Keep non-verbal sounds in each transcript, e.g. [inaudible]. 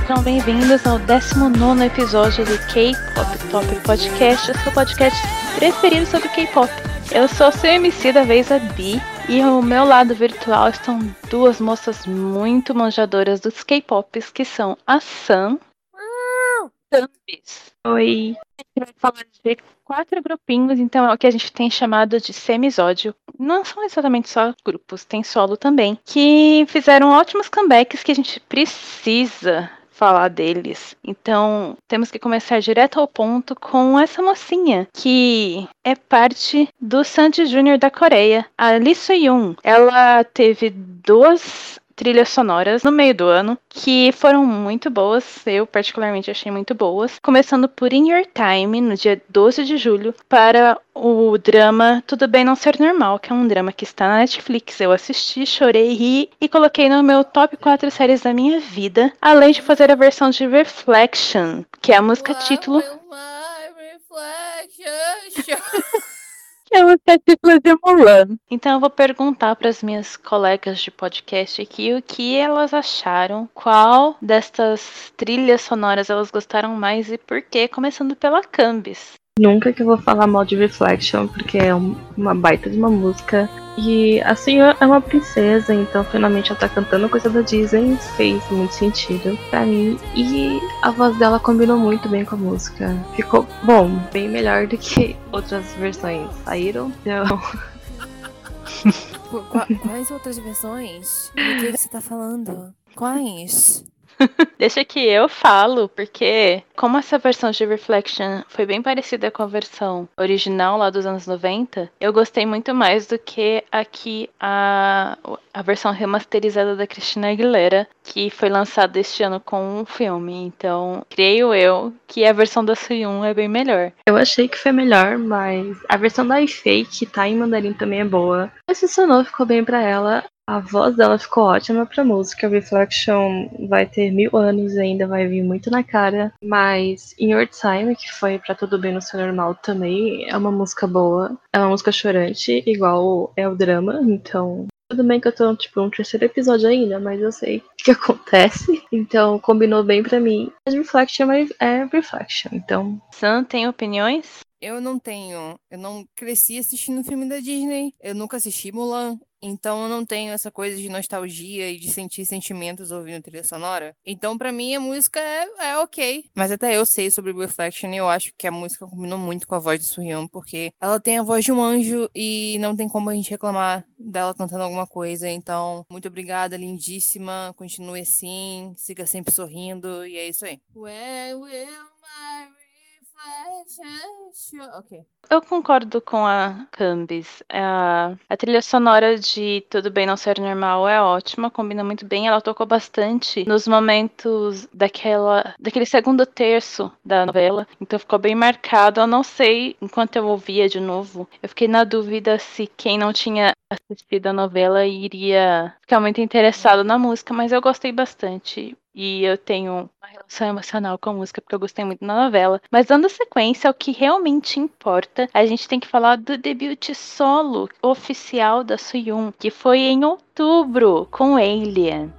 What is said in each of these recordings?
sejam bem-vindos ao 19 episódio do K-Pop Top Podcast, o seu podcast preferido sobre K-Pop. Eu sou seu MC da vez, a Bi, e ao meu lado virtual estão duas moças muito manjadoras dos K-Pops, que são a Sam. Tambis. Oi. A gente vai falar de quatro grupinhos, então é o que a gente tem chamado de semisódio. Não são exatamente só grupos, tem solo também, que fizeram ótimos comebacks que a gente precisa falar deles. Então, temos que começar direto ao ponto com essa mocinha, que é parte do Sandy Jr. da Coreia, a Lee Soo-yoon. Ela teve duas trilhas sonoras no meio do ano que foram muito boas, eu particularmente achei muito boas. Começando por In Your Time, no dia 12 de julho, para o drama Tudo Bem Não Ser Normal, que é um drama que está na Netflix. Eu assisti, chorei, ri e coloquei no meu top 4 séries da minha vida, além de fazer a versão de Reflection, que é a música título. [laughs] que a música título de Mulan. Então eu vou perguntar para as minhas colegas de podcast aqui o que elas acharam, qual destas trilhas sonoras elas gostaram mais e por quê, começando pela Cambis. Nunca que eu vou falar mal de Reflection, porque é uma baita de uma música. E assim, é uma princesa, então finalmente ela tá cantando coisa da Disney, fez muito sentido pra mim. E a voz dela combinou muito bem com a música. Ficou bom, bem melhor do que outras versões saíram. Então. [laughs] Quais outras versões? O que, que você tá falando? Quais? [laughs] Deixa que eu falo, porque como essa versão de Reflection foi bem parecida com a versão original lá dos anos 90, eu gostei muito mais do que aqui a, a versão remasterizada da Christina Aguilera, que foi lançada este ano com um filme. Então, creio eu que a versão da Suyun é bem melhor. Eu achei que foi melhor, mas a versão da Ifei, que tá em mandarim também é boa. Esse sonou ficou bem para ela. A voz dela ficou ótima pra música. Reflection vai ter mil anos e ainda vai vir muito na cara. Mas In Your Time, que foi pra Tudo Bem no Seu Normal também, é uma música boa. É uma música chorante, igual é o drama. Então, tudo bem que eu tô, tipo, no terceiro episódio ainda, mas eu sei o que [laughs] acontece. Então, combinou bem pra mim. Mas Reflection é Reflection, então... Sam, tem opiniões? Eu não tenho. Eu não cresci assistindo filme da Disney. Eu nunca assisti Mulan. Então eu não tenho essa coisa de nostalgia e de sentir sentimentos ouvindo trilha sonora. Então para mim a música é, é, ok. Mas até eu sei sobre Reflection e eu acho que a música combinou muito com a voz de Suhyun, porque ela tem a voz de um anjo e não tem como a gente reclamar dela cantando alguma coisa. Então, muito obrigada, lindíssima. Continue assim, siga sempre sorrindo e é isso aí. Where will my Eu concordo com a Cambis. A, a trilha sonora de Tudo Bem Não Ser Normal é ótima, combina muito bem. Ela tocou bastante nos momentos daquela, daquele segundo terço da novela, então ficou bem marcado. Eu não sei, enquanto eu ouvia de novo, eu fiquei na dúvida se quem não tinha assistido a novela iria ficar muito interessado na música, mas eu gostei bastante. E eu tenho uma relação emocional com a música porque eu gostei muito da novela. Mas dando sequência ao que realmente importa, a gente tem que falar do debut solo oficial da Suyun, que foi em outubro com Alien.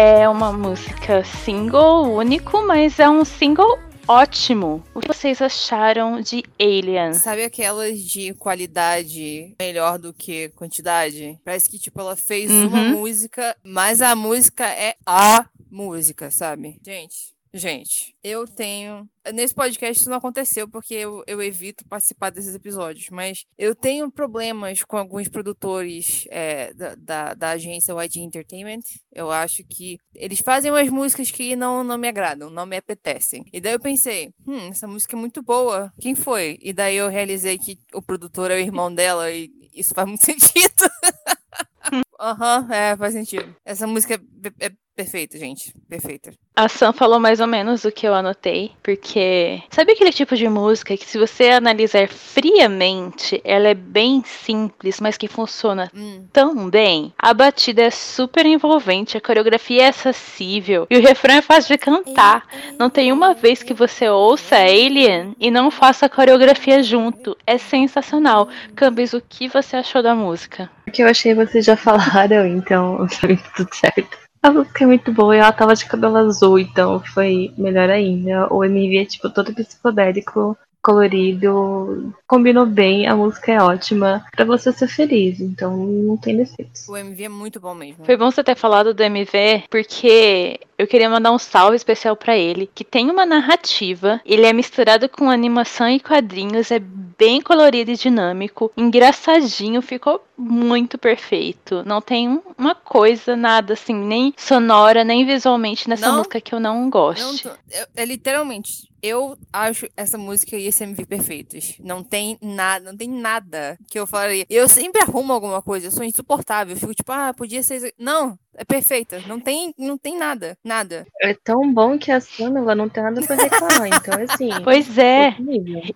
É uma música single único, mas é um single ótimo. O que vocês acharam de Alien? Sabe aquelas de qualidade melhor do que quantidade? Parece que, tipo, ela fez uhum. uma música, mas a música é a música, sabe? Gente, Gente, eu tenho. Nesse podcast isso não aconteceu porque eu, eu evito participar desses episódios, mas eu tenho problemas com alguns produtores é, da, da, da, agência YG Entertainment. Eu acho que eles fazem umas músicas que não, não me agradam, não me apetecem. E daí eu pensei, hum, essa música é muito boa. Quem foi? E daí eu realizei que o produtor é o irmão dela e isso faz muito [laughs] sentido. [laughs] aham, uh -huh, é, faz sentido. Essa música é, é perfeita, gente. Perfeita. A Sam falou mais ou menos o que eu anotei, porque sabe aquele tipo de música que se você analisar friamente, ela é bem simples, mas que funciona hum. tão bem. A batida é super envolvente, a coreografia é acessível e o refrão é fácil de cantar. Não tem uma vez que você ouça Alien e não faça a coreografia junto. É sensacional. Cambis, o que você achou da música? O que eu achei vocês já falaram, então [laughs] tudo certo. A música é muito boa e ela tava de cabelo azul, então foi melhor ainda. O MV é tipo todo psicodélico, colorido, combinou bem, a música é ótima para você ser feliz, então não tem defeitos. O MV é muito bom mesmo. Foi bom você ter falado do MV, porque eu queria mandar um salve especial para ele, que tem uma narrativa, ele é misturado com animação e quadrinhos, é bem colorido e dinâmico, engraçadinho, ficou muito perfeito. Não tem uma coisa, nada assim, nem sonora, nem visualmente nessa não, música que eu não gosto. é, literalmente eu acho essa música e esse MV perfeitos. Não tem nada, não tem nada que eu falaria. Eu sempre arrumo alguma coisa, eu sou insuportável. Eu fico tipo, ah, podia ser. Não, é perfeita. Não tem, não tem nada, nada. É tão bom que a Sam, ela não tem nada pra reclamar, então assim. Pois é.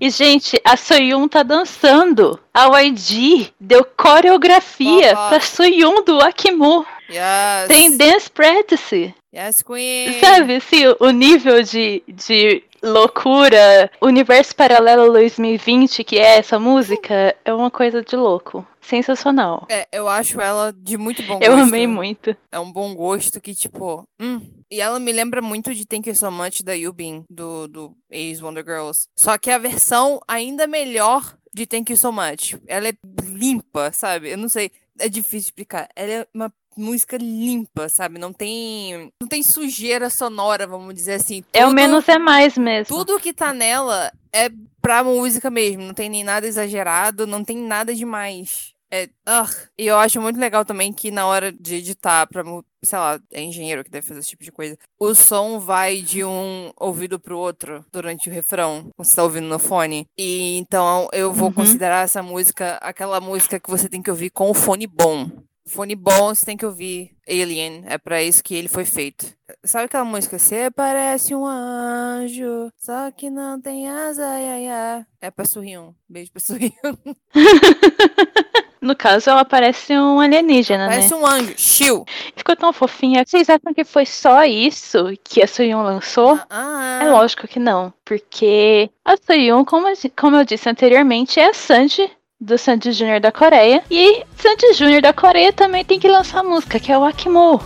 E, gente, a Soyun tá dançando. A YG deu coreografia oh, oh. pra Soyun do Akimu. Yes. Tem dance practice. Yes, Queen. Sabe, assim, o nível de, de loucura, universo paralelo 2020, que é essa música, é uma coisa de louco. Sensacional. É, eu acho ela de muito bom gosto. Eu amei muito. É um bom gosto que, tipo, hum. E ela me lembra muito de Thank You So Much da Yubin, do, do Ace Wonder Girls. Só que a versão ainda melhor de Thank You So Much. Ela é limpa, sabe? Eu não sei. É difícil explicar. Ela é uma música limpa, sabe? Não tem não tem sujeira sonora, vamos dizer assim. Tudo, é o menos é mais mesmo. Tudo que tá nela é pra música mesmo, não tem nem nada exagerado, não tem nada demais. É, uh, e eu acho muito legal também que na hora de editar pra, sei lá, é engenheiro que deve fazer esse tipo de coisa, o som vai de um ouvido pro outro durante o refrão, quando você tá ouvindo no fone. E então eu vou uhum. considerar essa música aquela música que você tem que ouvir com o fone bom. Fone bom, você tem que ouvir Alien. É para isso que ele foi feito. Sabe aquela música? Você parece um anjo, só que não tem asa, ia, ia. É pra Sorrium. Beijo pra Sorrium. [laughs] No caso, ela parece um alienígena, parece né? Parece um anjo. Chill. Ficou tão fofinha. Vocês acham que foi só isso que a Soyun lançou? Ah, é lógico que não. Porque a Soyun, como, como eu disse anteriormente, é a Sanji do Sandy Júnior da Coreia. E Sandy Júnior da Coreia também tem que lançar música, que é o Akimo.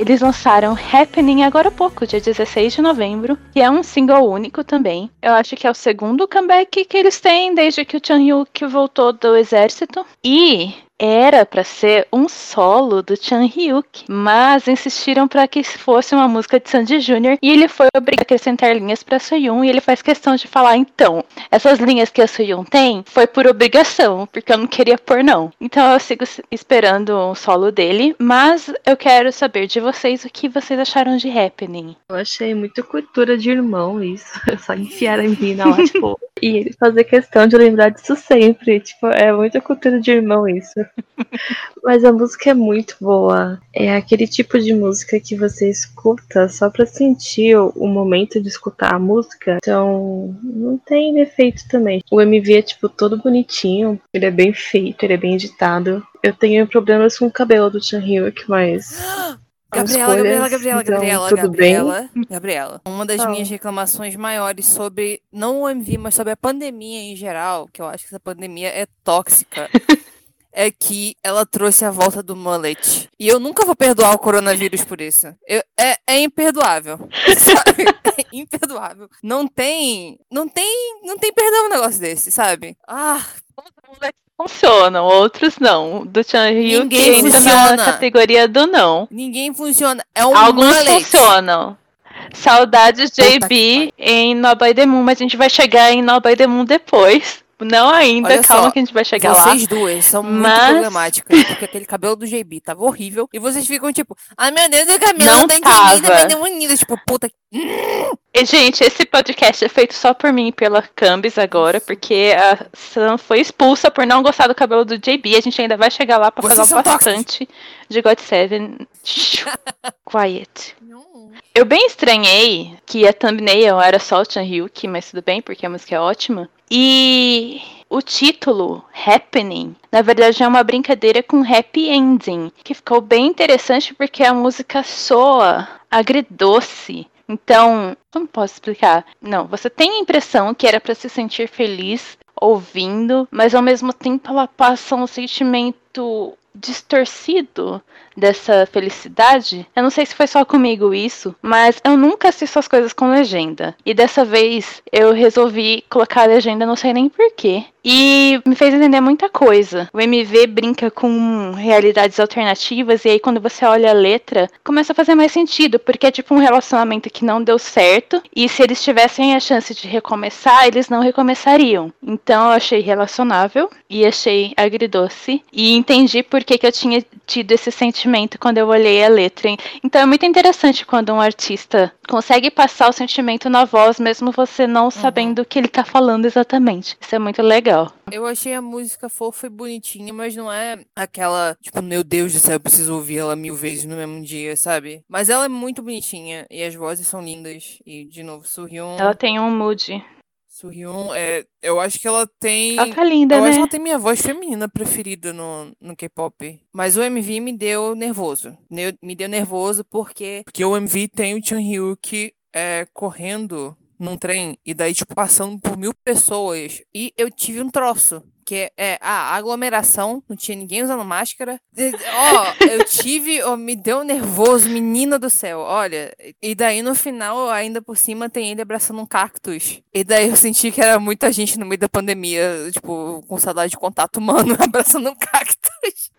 Eles lançaram Happening agora há pouco, dia 16 de novembro, que é um single único também. Eu acho que é o segundo comeback que eles têm desde que o Chan Hyuk voltou do exército. E era para ser um solo do Chan Hyuk, mas insistiram para que fosse uma música de Sandy Jr. e ele foi obrigado a acrescentar linhas para Soyun e ele faz questão de falar então, essas linhas que a Soyun tem foi por obrigação, porque eu não queria pôr não. Então eu sigo esperando um solo dele, mas eu quero saber de vocês o que vocês acharam de Happening. Eu achei muito cultura de irmão isso, [laughs] só enfiar a mina lá, tipo, e ele fazer questão de lembrar disso sempre, tipo, é muita cultura de irmão isso. Mas a música é muito boa. É aquele tipo de música que você escuta só pra sentir o momento de escutar a música. Então, não tem defeito também. O MV é, tipo, todo bonitinho. Ele é bem feito, ele é bem editado. Eu tenho problemas com o cabelo do Chan Hyuk, mas. [gasps] Gabriela, Gabriela, Gabriela, então, Gabriela, tudo Gabriela, bem? [laughs] Gabriela. Uma das minhas reclamações maiores sobre, não o MV, mas sobre a pandemia em geral, que eu acho que essa pandemia é tóxica. [laughs] é que ela trouxe a volta do mullet. E eu nunca vou perdoar o coronavírus por isso. Eu, é, é imperdoável. [laughs] Sabe? É imperdoável. Não tem. Não tem. Não tem perdão um negócio desse, sabe? Ah. Funcionam, outros não. Do Chan Ryu que entra funciona. na categoria do não. Ninguém funciona. É um Alguns mullet. funcionam. Saudades JB em No By The Moon, mas a gente vai chegar em No By The Moon depois. Não ainda, Olha calma só, que a gente vai chegar vocês lá. Vocês duas são muito Mas- problemáticas, porque aquele cabelo do JB tava horrível. E vocês ficam tipo, ai meu Deus, o cabelo Não vai demonida. Tipo, puta que. E, gente, esse podcast é feito só por mim e pela Cambis agora, porque a Sam foi expulsa por não gostar do cabelo do JB. A gente ainda vai chegar lá pra Vocês falar bastante de God Seven. [laughs] Quiet. Não. Eu bem estranhei que a thumbnail era só o Chan Hyuk, mas tudo bem, porque a música é ótima. E o título, Happening, na verdade é uma brincadeira com happy ending, que ficou bem interessante porque a música soa agridoce. Então, como posso explicar? Não, você tem a impressão que era para se sentir feliz ouvindo, mas ao mesmo tempo ela passa um sentimento distorcido dessa felicidade. Eu não sei se foi só comigo isso, mas eu nunca assisto as coisas com legenda. E dessa vez eu resolvi colocar a legenda, não sei nem porquê. E me fez entender muita coisa. O MV brinca com realidades alternativas, e aí quando você olha a letra, começa a fazer mais sentido, porque é tipo um relacionamento que não deu certo, e se eles tivessem a chance de recomeçar, eles não recomeçariam. Então eu achei relacionável e achei agridoce, e entendi por que, que eu tinha tido esse sentimento quando eu olhei a letra. Então é muito interessante quando um artista consegue passar o sentimento na voz, mesmo você não sabendo o que ele tá falando exatamente. Isso é muito legal. Eu achei a música fofa e bonitinha, mas não é aquela, tipo, meu Deus do céu, eu preciso ouvir ela mil vezes no mesmo dia, sabe? Mas ela é muito bonitinha e as vozes são lindas. E, de novo, Surhyun. Ela tem um mood. Surhyun, é, eu acho que ela tem. Ela tá linda, eu né? acho que ela tem minha voz feminina preferida no, no K-pop. Mas o MV me deu nervoso. Ne- Me deu nervoso porque, porque o MV tem o Chan Hyuk é, correndo num trem e daí, tipo, passando por mil pessoas. E eu tive um troço. Que é a aglomeração, não tinha ninguém usando máscara. De- Ó, eu tive, ó, me deu nervoso, menina do céu, olha. E daí no final, ainda por cima, tem ele abraçando um cactus. E daí eu senti que era muita gente no meio da pandemia, tipo, com saudade de contato humano, [laughs] abraçando um cactus.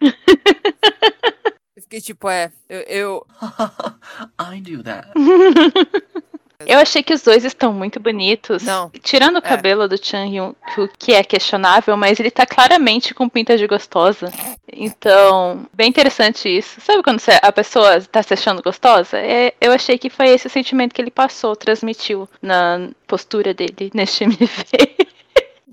Eu fiquei tipo, é, eu, eu, [laughs] I do that. [laughs] Eu achei que os dois estão muito bonitos. Não. Tirando o É. cabelo do Chan Hyun, que é questionável, mas ele tá claramente com pinta de gostosa. Então, bem interessante isso. Sabe quando a pessoa tá se achando gostosa? É, eu achei que foi esse sentimento que ele passou, transmitiu na postura dele neste [laughs] MV.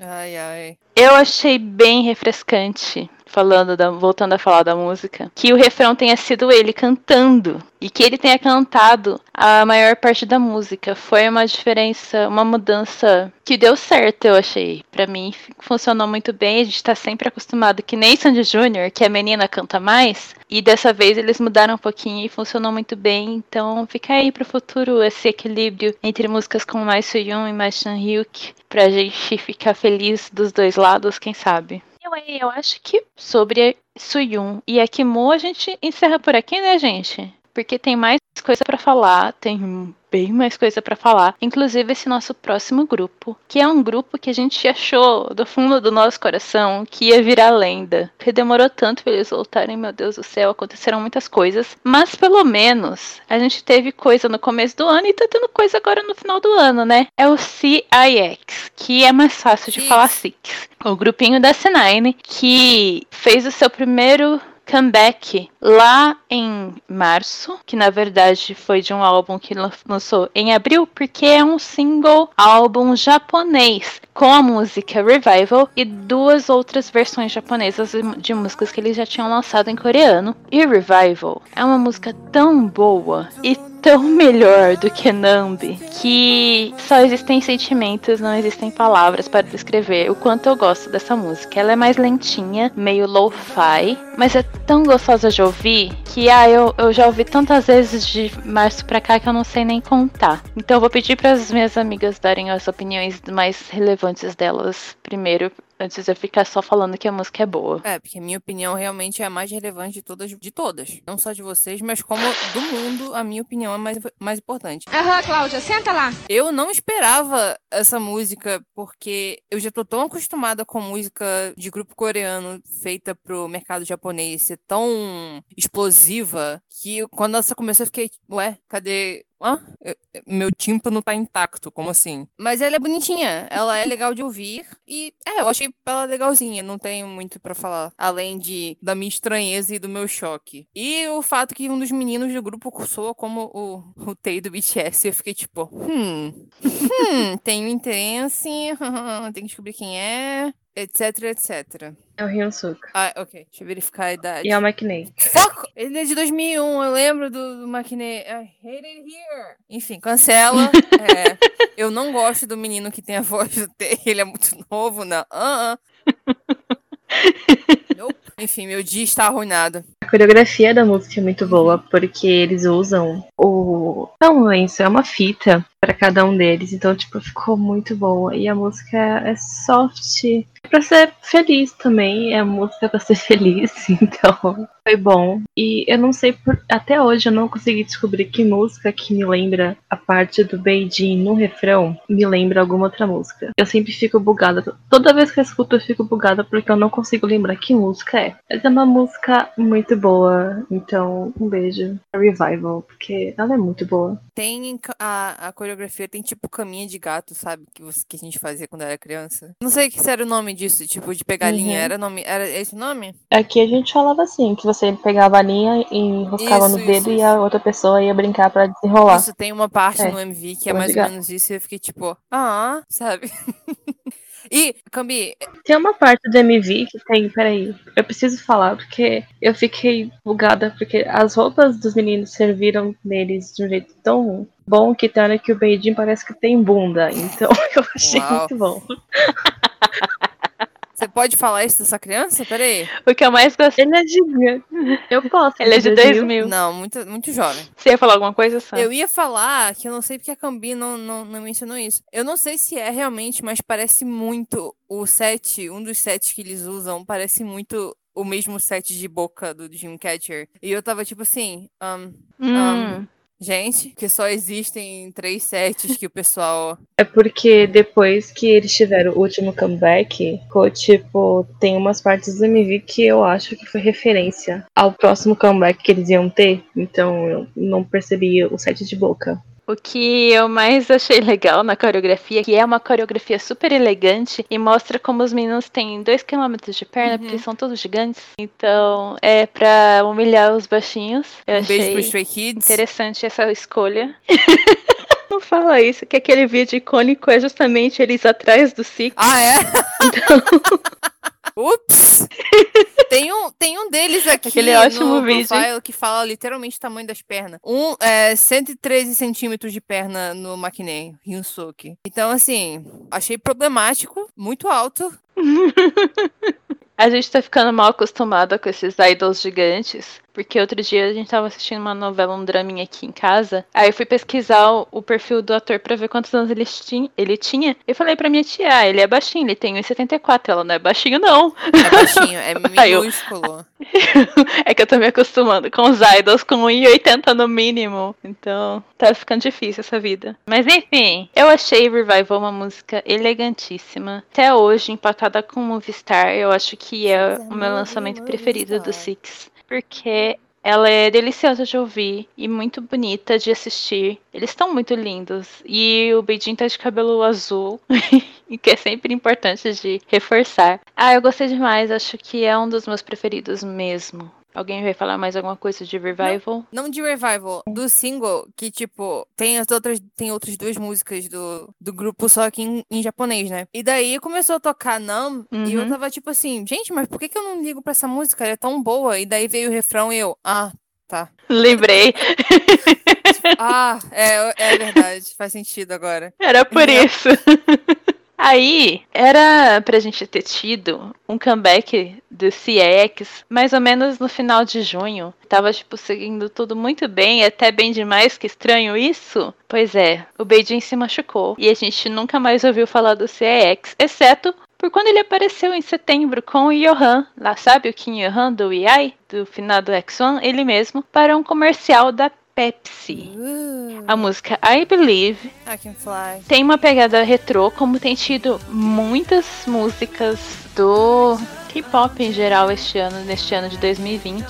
ai, ai. Eu achei bem refrescante, falando da, voltando a falar da música, que o refrão tenha sido ele cantando e que ele tenha cantado a maior parte da música. Foi uma diferença, uma mudança que deu certo, eu achei. Pra mim funcionou muito bem. A gente tá sempre acostumado que nem Sandy Jr., que a menina canta mais, e dessa vez eles mudaram um pouquinho e funcionou muito bem. Então fica aí pro futuro esse equilíbrio entre músicas com mais Suyun e mais Chan Hyuk, pra gente ficar feliz dos dois lados, quem sabe. Eu, eu acho que sobre Suyun e Akimo a gente encerra por aqui, né, gente? Porque tem mais coisa pra falar, tem bem mais coisa pra falar, inclusive esse nosso próximo grupo, que é um grupo que a gente achou do fundo do nosso coração que ia virar lenda. Porque demorou tanto pra eles voltarem, meu Deus do céu, aconteceram muitas coisas, mas pelo menos a gente teve coisa no começo do ano e tá tendo coisa agora no final do ano, né? É o CIX, que é mais fácil de Six. falar Six. O grupinho da C9 que fez o seu primeiro comeback lá em março, que na verdade foi de um álbum que lan- lançou em abril, porque é um single álbum japonês com a música Revival e duas outras versões japonesas de músicas que eles já tinham lançado em coreano. E Revival é uma música tão boa e tão melhor do que Nambi que só existem sentimentos, não existem palavras para descrever o quanto eu gosto dessa música. Ela é mais lentinha, meio lo-fi, mas é tão gostosa de ouvir que ah, eu, eu já ouvi tantas vezes de março pra cá que eu não sei nem contar. Então eu vou pedir para as minhas amigas darem as opiniões mais relevantes delas primeiro, antes de eu ficar só falando que a música é boa. É, porque a minha opinião realmente é a mais relevante de todas, de todas. Não só de vocês, mas como do mundo, a minha opinião é mais, mais importante. Aham, Cláudia, senta lá. Eu não esperava essa música, porque eu já tô tão acostumada com música de grupo coreano feita pro mercado japonês ser tão explosiva que quando essa começou eu fiquei, ué, cadê, hã? Eu- meu tímpano tá intacto, como assim? Mas ela é bonitinha, ela é legal de ouvir e é, eu achei ela legalzinha, não tenho muito pra falar, além de da minha estranheza e do meu choque. E o fato que um dos meninos do grupo soa como o, o Tei do BTS, eu fiquei tipo, hum, hum, tenho interesse, [laughs] tem que descobrir quem é, etc, etc. É o Hyunsuk. Ah, ok, deixa eu verificar a idade. E é o McNay. Fuck! Ele é de 2001, eu lembro do, do. I hate it here. Enfim, cancela. [laughs] É, eu não gosto do menino que tem a voz do T. Ele é muito novo, não. Uh -uh. Nope. Enfim, meu dia está arruinado. A coreografia da música é muito boa, porque eles usam o. Não, lenço, é uma fita para cada um deles. Então, tipo, ficou muito boa. E a música é soft. Pra ser feliz também. É música pra ser [laughs] feliz. Então, foi bom. E eu não sei por. Até hoje eu não consegui descobrir que música que me lembra a parte do Beijing no refrão me lembra alguma outra música. Eu sempre fico bugada. Toda vez que eu escuto, eu fico bugada porque eu não consigo lembrar que música é. Mas é uma música muito boa. Então, um beijo. A Revival, porque ela é muito boa. Tem a, a coreografia, tem tipo caminha de gato, sabe? Que, você, que a gente fazia quando era criança. Não sei que se era o nome disso, tipo, de pegar Uhum. linha. Era, nome, era esse o nome? Aqui a gente falava assim, que você pegava a linha e enroscava Isso, no dedo isso, e isso. a outra pessoa ia brincar pra desenrolar. Isso, tem uma parte É, no MV que é mais ou menos isso. E eu fiquei tipo, ah, sabe? [laughs] e, Cambi, Tem uma parte do MV que tem, peraí, eu preciso falar porque eu fiquei bugada porque as roupas dos meninos serviram neles de um jeito tão bom que tem hora que o Beijing parece que tem bunda. Então [laughs] eu achei Uau. muito bom. [laughs] você pode falar isso dessa criança? Peraí. O que eu mais gostei. Ele é gigante. Eu posso. Ele é de 2000. Não, muito, muito jovem. Você ia falar alguma coisa, Sam? Eu ia falar que eu não sei porque a Cambi não, não, não mencionou isso. Eu não sei se é realmente, mas parece muito o set, um dos sets que eles usam, parece muito o mesmo set de boca do Dreamcatcher. E eu tava tipo assim, um, Hum. Gente, que só existem três sets que o pessoal. É porque depois que eles tiveram o último comeback, ficou tipo, tem umas partes do MV que eu acho que foi referência ao próximo comeback que eles iam ter. Então eu não percebi o set de boca. O que eu mais [laughs] achei legal na coreografia, que é uma coreografia super elegante e mostra como os meninos têm dois quilômetros de perna, Uhum. porque eles são todos gigantes. Então, é pra humilhar os baixinhos. Eu Um beijo pro achei Stray Kids. interessante essa escolha. [laughs] Não fala isso, que aquele vídeo icônico é justamente eles atrás do ciclo. Ah, é? [laughs] Ups! Tem um, tem um deles aqui Aquele ótimo no vídeo, profile que fala literalmente o tamanho das pernas. Um é 113 centímetros de perna no Makinei, Hyunsuke. Então, assim, achei problemático, muito alto. [laughs] A gente tá ficando mal acostumada com esses idols gigantes. Porque outro dia a gente tava assistindo uma novela, um draminha aqui em casa. Aí eu fui pesquisar o, o perfil do ator pra ver quantos anos ele, ti- ele tinha. Eu falei pra minha tia, ah, ele é baixinho, ele tem 1,74. Ela não é baixinho, não. É baixinho, é [laughs] Aí eu- minúsculo. [laughs] é que eu tô me acostumando com os idols com 1,80 no mínimo. Então, tá ficando difícil essa vida. Mas enfim, eu achei Revival uma música elegantíssima. Até hoje, empatada com Movistar, eu acho que é o meu lançamento preferido do Six. Porque ela é deliciosa de ouvir e muito bonita de assistir. Eles estão muito lindos. E o Beijing tá de cabelo azul. [laughs] que é sempre importante de reforçar. Ah, eu gostei demais. Acho que é um dos meus preferidos mesmo. Alguém vai falar mais alguma coisa de Revival? Não de revival, do single, que, tipo, tem as outras, tem outras duas músicas do, do grupo, só que em, em japonês, né? E daí começou a tocar Nam, e eu Uhum. tava tipo assim, gente, mas por que, que eu não ligo pra essa música? Ela é tão boa. E daí veio o refrão e eu, ah, tá. Lembrei. [laughs] Ah, é, é verdade, faz sentido agora. Era por Uhum. isso. [laughs] Aí, era pra gente ter tido um comeback do CX mais ou menos no final de junho. Tava, tipo, seguindo tudo muito bem, até bem demais, que estranho isso. Pois é, o Beijing se machucou e a gente nunca mais ouviu falar do CX, exceto por quando ele apareceu em setembro com o Johan, lá sabe o Kim Johan do EI, do final do X1, ele mesmo, para um comercial da Pepsi. Uh, A música I Believe I can fly. tem uma pegada retrô, como tem tido muitas músicas do K-pop em geral este ano, neste ano de 2020.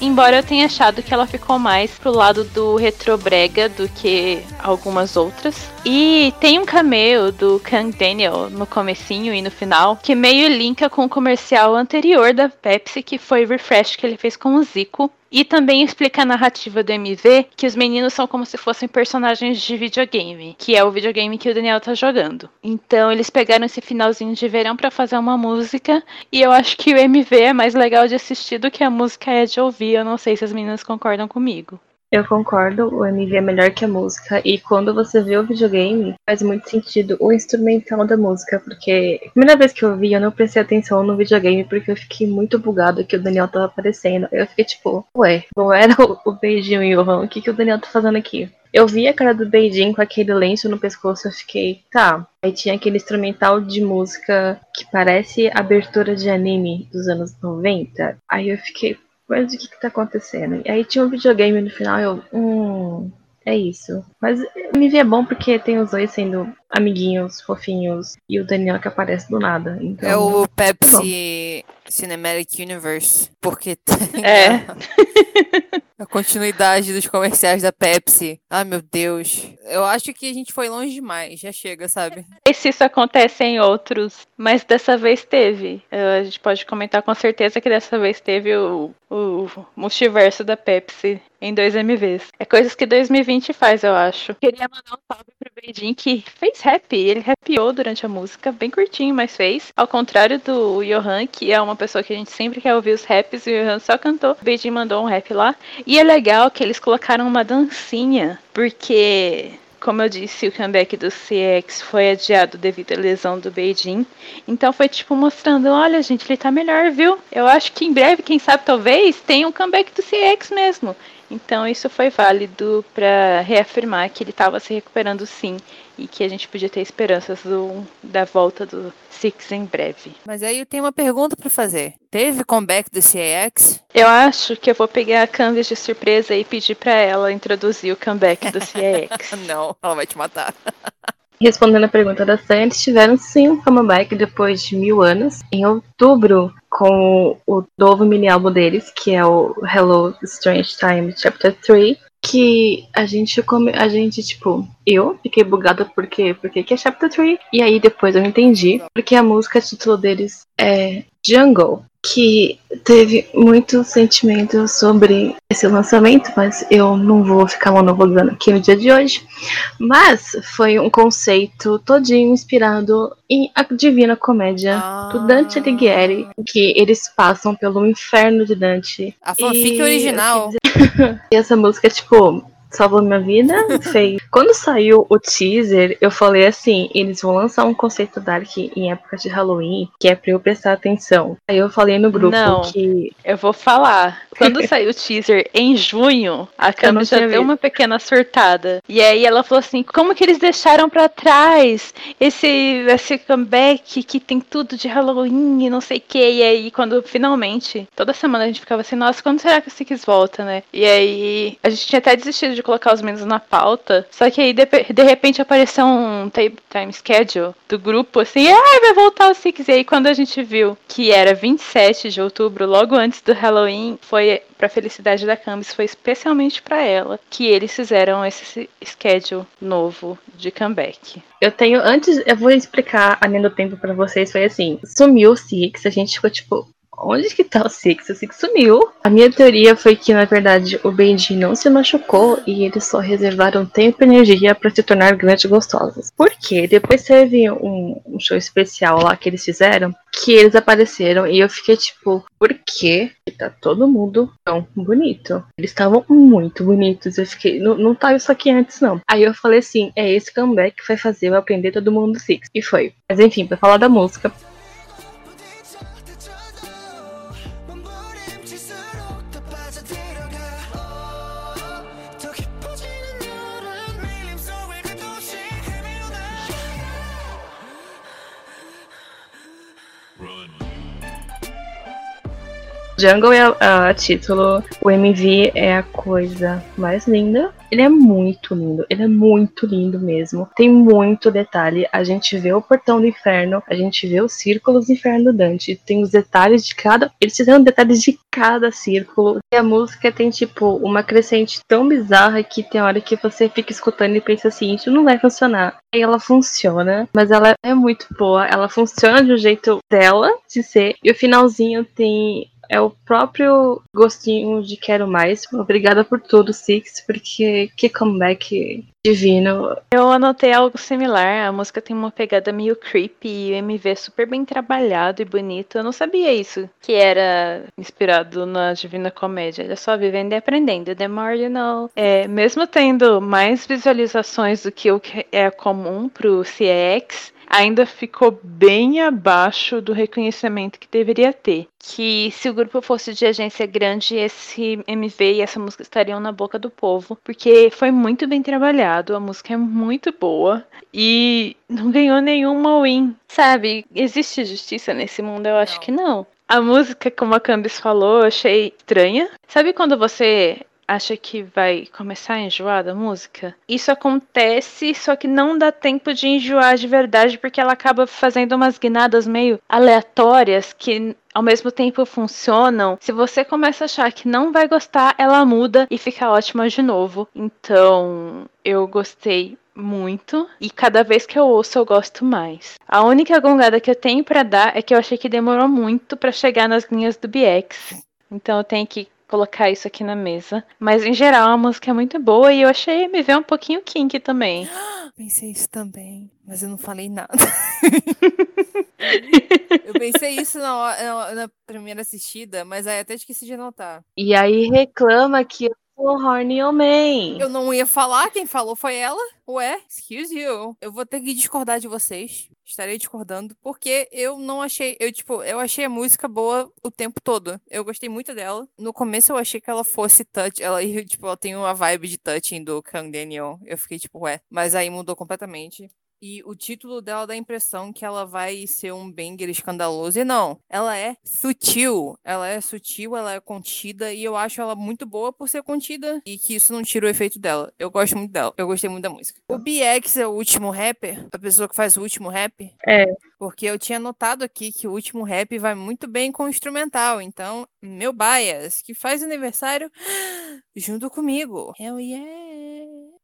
embora eu tenha achado que ela ficou mais pro lado do retrobrega do que algumas outras. E tem um cameo do Kang Daniel no comecinho e no final, que meio linka com o comercial anterior da Pepsi, que foi Refresh que ele fez com o Zico. E também explica a narrativa do MV, que os meninos são como se fossem personagens de videogame, que é o videogame que o Daniel tá jogando. Então eles pegaram esse finalzinho de verão para fazer uma música, e eu acho que o MV é mais legal de assistir do que a música é de ouvir. Eu não sei se as meninas concordam comigo. Eu concordo, o MV é melhor que a música, e quando você vê o videogame, faz muito sentido o instrumental da música, porque a primeira vez que eu vi, eu não prestei atenção no videogame, porque eu fiquei muito bugado que o Daniel tava aparecendo. Eu fiquei tipo, ué, não era o, beijinho e o Johan, o que, que o Daniel tá fazendo aqui? Eu vi a cara do Beijing com aquele lenço no pescoço, eu fiquei, tá. Aí tinha aquele instrumental de música que parece abertura de anime dos anos 90. Aí eu fiquei, mas o que, que tá acontecendo? E aí tinha um videogame no final eu. Hum. É isso. Mas me vê bom porque tem os dois sendo amiguinhos, fofinhos, e o Daniel que aparece do nada. Então, É o Pepsi Cinematic Universe, porque tem É. [laughs] a, continuidade dos comerciais da Pepsi. Ai, meu Deus. Eu acho que a gente foi longe demais. Já chega, sabe? Sei se isso acontece em outros, mas dessa vez teve. A gente pode comentar com certeza que dessa vez teve o, o multiverso da Pepsi em dois MVs. É coisas que 2020 faz, eu acho. Queria mandar um salve pro Beijing que fez rap. Ele rapiou durante a música, bem curtinho, mas fez. Ao contrário do Johan, que é uma pessoa que a gente sempre quer ouvir os raps, e o Johan só cantou. O Beijing mandou um rap lá. E é legal que eles colocaram uma dancinha, porque como eu disse, o comeback do CX foi adiado devido à lesão do Beijing. Então foi tipo mostrando, olha gente, ele tá melhor, viu? Eu acho que em breve, quem sabe talvez, tenha um comeback do CX mesmo. Então isso foi válido para reafirmar que ele estava se recuperando sim e que a gente podia ter esperanças do, da volta do Six em breve. Mas aí eu tenho uma pergunta pra fazer. Teve comeback do CX? Eu acho que eu vou pegar a Canvas de surpresa e pedir para ela introduzir o comeback do CX. [laughs] Não, ela vai te matar. Respondendo a pergunta da Sam, eles tiveram sim um comeback depois de mil anos. Em outubro, com o novo mini álbum deles, que é o Hello Strange Time Chapter 3. Que a gente come, a gente, tipo, eu fiquei bugada porque, porque que é Chapter 3. E aí depois eu entendi, porque a música título deles é Jungle. Que teve muito sentimento sobre esse lançamento, mas eu não vou ficar monologando aqui no dia de hoje. Mas foi um conceito todinho inspirado em A Divina Comédia do Dante Alighieri, que eles passam pelo inferno de Dante. A fanfic E- original. [laughs] E essa música, tipo, salvou minha vida. Fez. [laughs] Quando saiu o teaser, eu falei assim: eles vão lançar um conceito dark em época de Halloween, que é pra eu prestar atenção. Aí eu falei no grupo Não. que. Eu vou falar. Quando [laughs] saiu o teaser em junho, a não Cami já deu visto. uma pequena surtada. E aí ela falou assim: como que eles deixaram pra trás esse, esse comeback que tem tudo de Halloween e não sei o que. E aí, quando finalmente, toda semana a gente ficava assim: nossa, quando será que o Six volta, né? E aí, a gente tinha até desistido de colocar os meninos na pauta. Só que aí, de, de repente, apareceu um time, schedule do grupo assim: ai, vai voltar o Six. E aí, quando a gente viu que era 27 de outubro, logo antes do Halloween, foi pra felicidade da Camis, foi especialmente pra ela que eles fizeram esse schedule novo de comeback. Eu tenho. Antes, eu vou explicar a linha do tempo pra vocês. Foi assim: sumiu o Six, a gente ficou tipo. Onde que tá o Six? O Six sumiu. A minha teoria foi que, na verdade, o Benji não se machucou e eles só reservaram tempo e energia pra se tornar grandes gostosas. Por quê? Depois teve um, um show especial lá que eles fizeram, que eles apareceram e eu fiquei tipo, por que tá todo mundo tão bonito? Eles estavam muito bonitos. Eu fiquei, não, não tá isso aqui antes, não. Aí eu falei assim, é esse comeback que vai fazer eu aprender todo mundo do Six. E foi. Mas enfim, pra falar da música, Jungle é a, a título, o MV é a coisa mais linda. Ele é muito lindo, ele é muito lindo mesmo. Tem muito detalhe. A gente vê o portão do inferno, a gente vê os círculos do inferno do Dante. Tem os detalhes de cada. Eles fizeram detalhes de cada círculo. E a música tem, tipo, uma crescente tão bizarra que tem hora que você fica escutando e pensa assim: isso não vai funcionar. Aí ela funciona, mas ela é muito boa. Ela funciona de um jeito dela de ser. E o finalzinho tem é o próprio gostinho de quero mais. Obrigada por tudo, Six, porque que comeback divino. Eu anotei algo similar. A música tem uma pegada meio creepy e o MV é super bem trabalhado e bonito. Eu não sabia isso, que era inspirado na Divina Comédia. É só vivendo e aprendendo. The more you know. É, mesmo tendo mais visualizações do que o que é comum pro CX, ainda ficou bem abaixo do reconhecimento que deveria ter. Que se o grupo fosse de agência grande, esse MV e essa música estariam na boca do povo, porque foi muito bem trabalhado, a música é muito boa e não ganhou nenhuma win. Sabe, existe justiça nesse mundo? Eu acho Não. que não. A música, como a Candice falou, eu achei estranha. Sabe quando você acha que vai começar a enjoar da música? Isso acontece, só que não dá tempo de enjoar de verdade, porque ela acaba fazendo umas guinadas meio aleatórias que ao mesmo tempo funcionam. Se você começa a achar que não vai gostar, ela muda e fica ótima de novo. Então, eu gostei muito e cada vez que eu ouço eu gosto mais. A única gongada que eu tenho pra dar é que eu achei que demorou muito pra chegar nas linhas do BX. Então eu tenho que colocar isso aqui na mesa. Mas em geral a música é muito boa e eu achei me ver um pouquinho kinky também. [gasps] Pensei isso também, mas eu não falei nada. [laughs] eu pensei isso na, hora- na- na primeira assistida, mas aí até esqueci de anotar. E aí reclama que eu sou horny man. Eu não ia falar, quem falou foi ela. Ué, excuse you. Eu vou ter que discordar de vocês. Estarei discordando, porque eu não achei. Eu, tipo, eu achei a música boa o tempo todo. Eu gostei muito dela. No começo eu achei que ela fosse touch. Ela, [laughs] tipo, ela tem uma vibe de touching do Kang Daniel. Eu fiquei, tipo, ué. Mas aí mudou completamente. E o título dela dá a impressão que ela vai ser um banger escandaloso. E não, ela é sutil. Ela é sutil, ela é contida. E eu acho ela muito boa por ser contida. E que isso não tira o efeito dela. Eu gosto muito dela. Eu gostei muito da música. O BX é o último rapper? A pessoa que faz o último rap? É. Porque eu tinha notado aqui que o último rap vai muito bem com o instrumental. Então, meu bias, que faz aniversário [gasps] junto comigo. Hell yeah!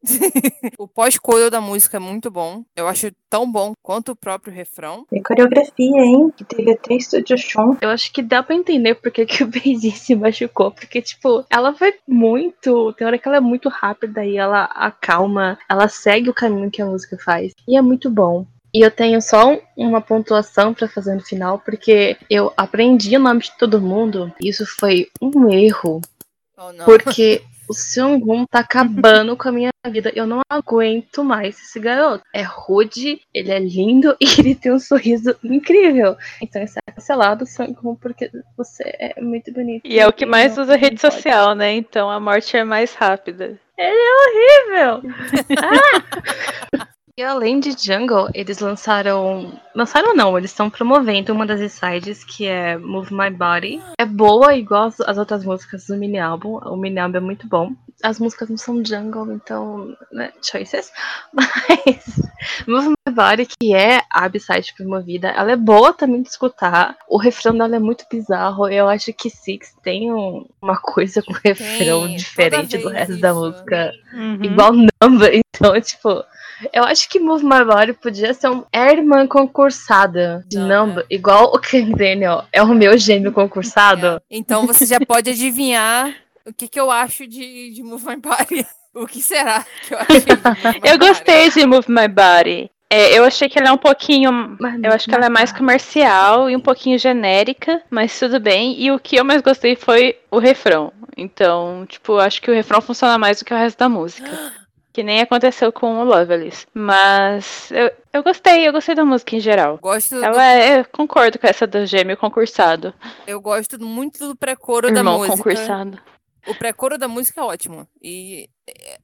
[laughs] o pós-coro da música é muito bom. Eu acho tão bom quanto o próprio refrão. Tem coreografia, hein? Que teve até Estúdio Chon. Eu acho que dá pra entender porque que o [laughs] Beijing se machucou. Porque, tipo, ela vai muito. Tem hora que ela é muito rápida e ela acalma. Ela segue o caminho que a música faz. E é muito bom. E eu tenho só um- uma pontuação pra fazer no final, porque eu aprendi o nome de todo mundo. E isso foi um erro. Oh, não. Porque o Seung-Hoon tá acabando com a minha vida. Eu não aguento mais esse garoto. É rude, ele é lindo [laughs] e ele tem um sorriso incrível. Então está cancelado, Seung-Hoon, porque você é muito bonito. E é o que mais usa rede social, né? Então a morte é mais rápida. Horrível! [laughs] Ah! E além de Jungle, eles lançaram. Lançaram não, eles estão promovendo uma das sides que é Move My Body. É boa, igual as, as outras músicas do mini álbum. O mini álbum é muito bom. As músicas não são Jungle, então, né, choices. [laughs] Mas Move My Body, que é a B-side promovida, ela é boa também de escutar. O refrão dela é muito bizarro. Eu acho que Six tem um- uma coisa com refrão toda diferente do resto da isso. música Uhum. igual Number. [laughs] Então, tipo, eu acho que Move My Body podia ser um é a irmã concursada de Não, Number, igual o King Daniel é o meu gêmeo concursado. É. Então você já pode adivinhar o que, que eu acho de, de Move My Body. [laughs] O que será que eu achei Eu Body? gostei de Move My Body. É, eu achei que ela é um pouquinho. Eu acho que ela é mais comercial e um pouquinho genérica, mas tudo bem. E o que eu mais gostei foi o refrão. Então, tipo, eu acho que o refrão funciona mais do que o resto da música. [gasps] Que nem aconteceu com o Loveless. Mas eu, eu gostei, eu gostei da música em geral. Gosto do- Ela é, eu concordo com essa do gêmeo concursado. eu gosto muito do pré-coro da música. concursado. O pré-coro da música é ótimo. E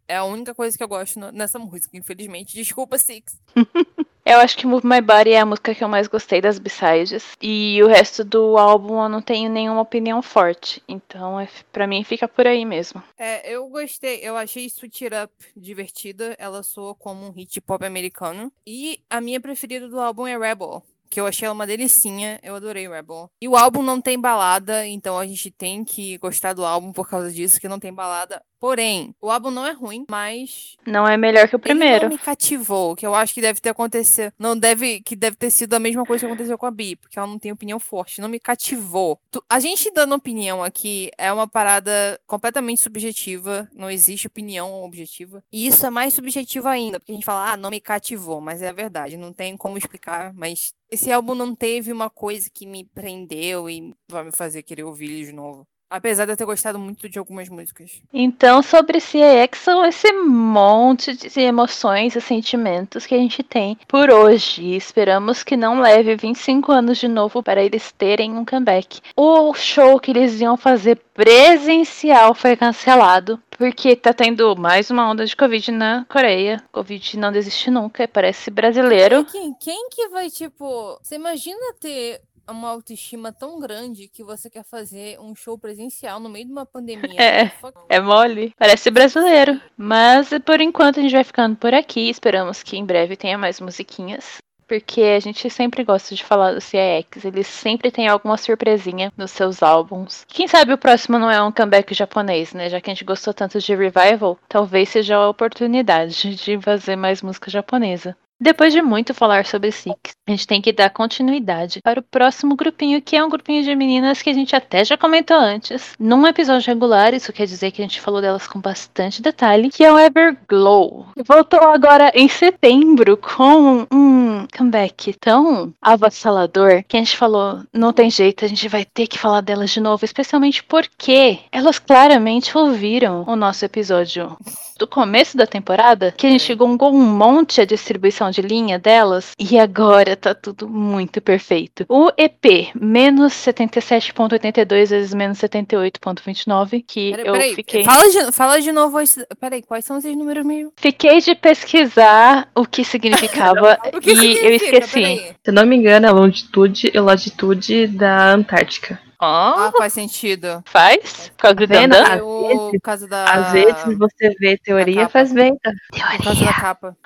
é- a única coisa que eu gosto nessa música, infelizmente. Desculpa, Six. [laughs] Eu acho que Move My Body é a música que eu mais gostei das B-sides. E o resto do álbum eu não tenho nenhuma opinião forte. Então, é, pra mim, fica por aí mesmo. É, eu gostei, eu achei Sweet It Up divertida. Ela soa como um hit pop americano. E a minha preferida do álbum é Rebel. Que eu achei ela uma delicinha, eu adorei Rebel. E o álbum não tem balada, então a gente tem que gostar do álbum por causa disso, que não tem balada. Porém, o álbum não é ruim, mas Não é melhor que o ele primeiro. não me cativou, que eu acho que deve ter acontecido, não deve, que deve ter sido a mesma coisa que aconteceu com a Bi, porque ela não tem opinião forte, não me cativou. Tu- A gente dando opinião aqui é uma parada completamente subjetiva, não existe opinião objetiva. E isso é mais subjetivo ainda, porque a gente fala, ah, não me cativou, mas é a verdade, não tem como explicar, mas esse álbum não teve uma coisa que me prendeu e vai me fazer querer ouvir ele de novo. Apesar de eu ter gostado muito de algumas músicas. Então, sobre CAX, são esse monte de emoções e sentimentos que a gente tem por hoje. Esperamos que não leve 25 anos de novo para eles terem um comeback. O show que eles iam fazer presencial foi cancelado. Porque tá tendo mais uma onda de Covid na Coreia. Covid não desiste nunca, parece brasileiro. Quem, quem que vai, tipo. Você imagina ter uma autoestima tão grande que você quer fazer um show presencial no meio de uma pandemia? É. É mole. Parece brasileiro. Mas por enquanto a gente vai ficando por aqui. Esperamos que em breve tenha mais musiquinhas. Porque a gente sempre gosta de falar do CX. Eles sempre têm alguma surpresinha nos seus álbuns. Quem sabe o próximo não é um comeback japonês, né? Já que a gente gostou tanto de Revival, talvez seja a oportunidade de fazer mais música japonesa. Depois de muito falar sobre Six, a gente tem que dar continuidade para o próximo grupinho, que é um grupinho de meninas que a gente até já comentou antes, num episódio regular, isso quer dizer que a gente falou delas com bastante detalhe, que é o Everglow. Voltou agora em setembro com um comeback tão avassalador que a gente falou, não tem jeito, a gente vai ter que falar delas de novo, especialmente porque elas claramente ouviram o nosso episódio do começo da temporada, que a gente chegou um monte a distribuição de linha delas, e agora tá tudo muito perfeito. O EP, menos 77.82 vezes menos 78.29, que Peraí, eu peraí, fiquei... Fala de, fala de novo. Peraí, quais são esses números meio? Fiquei de pesquisar o que significava [laughs] O que e eu significa? esqueci. Peraí. Se eu não me engano, é a longitude e latitude da Antártica. Ó, Ah, faz sentido. faz? Por causa do? Dandan? Às o por causa da. Às vezes você vê teoria, faz bem. tá? Por causa da capa.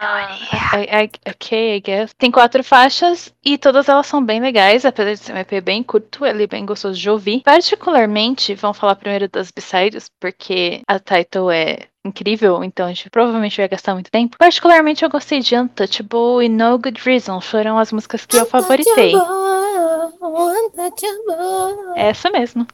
I- I- ok, I guess. Tem quatro faixas e todas elas são bem legais, apesar de ser um EP bem curto, ele é bem gostoso de ouvir. Particularmente, vamos falar primeiro das B-sides, porque a title é incrível, então a gente provavelmente vai gastar muito tempo. Particularmente, eu gostei de Untouchable e No Good Reason, foram as músicas que eu favoritei. É Essa mesmo.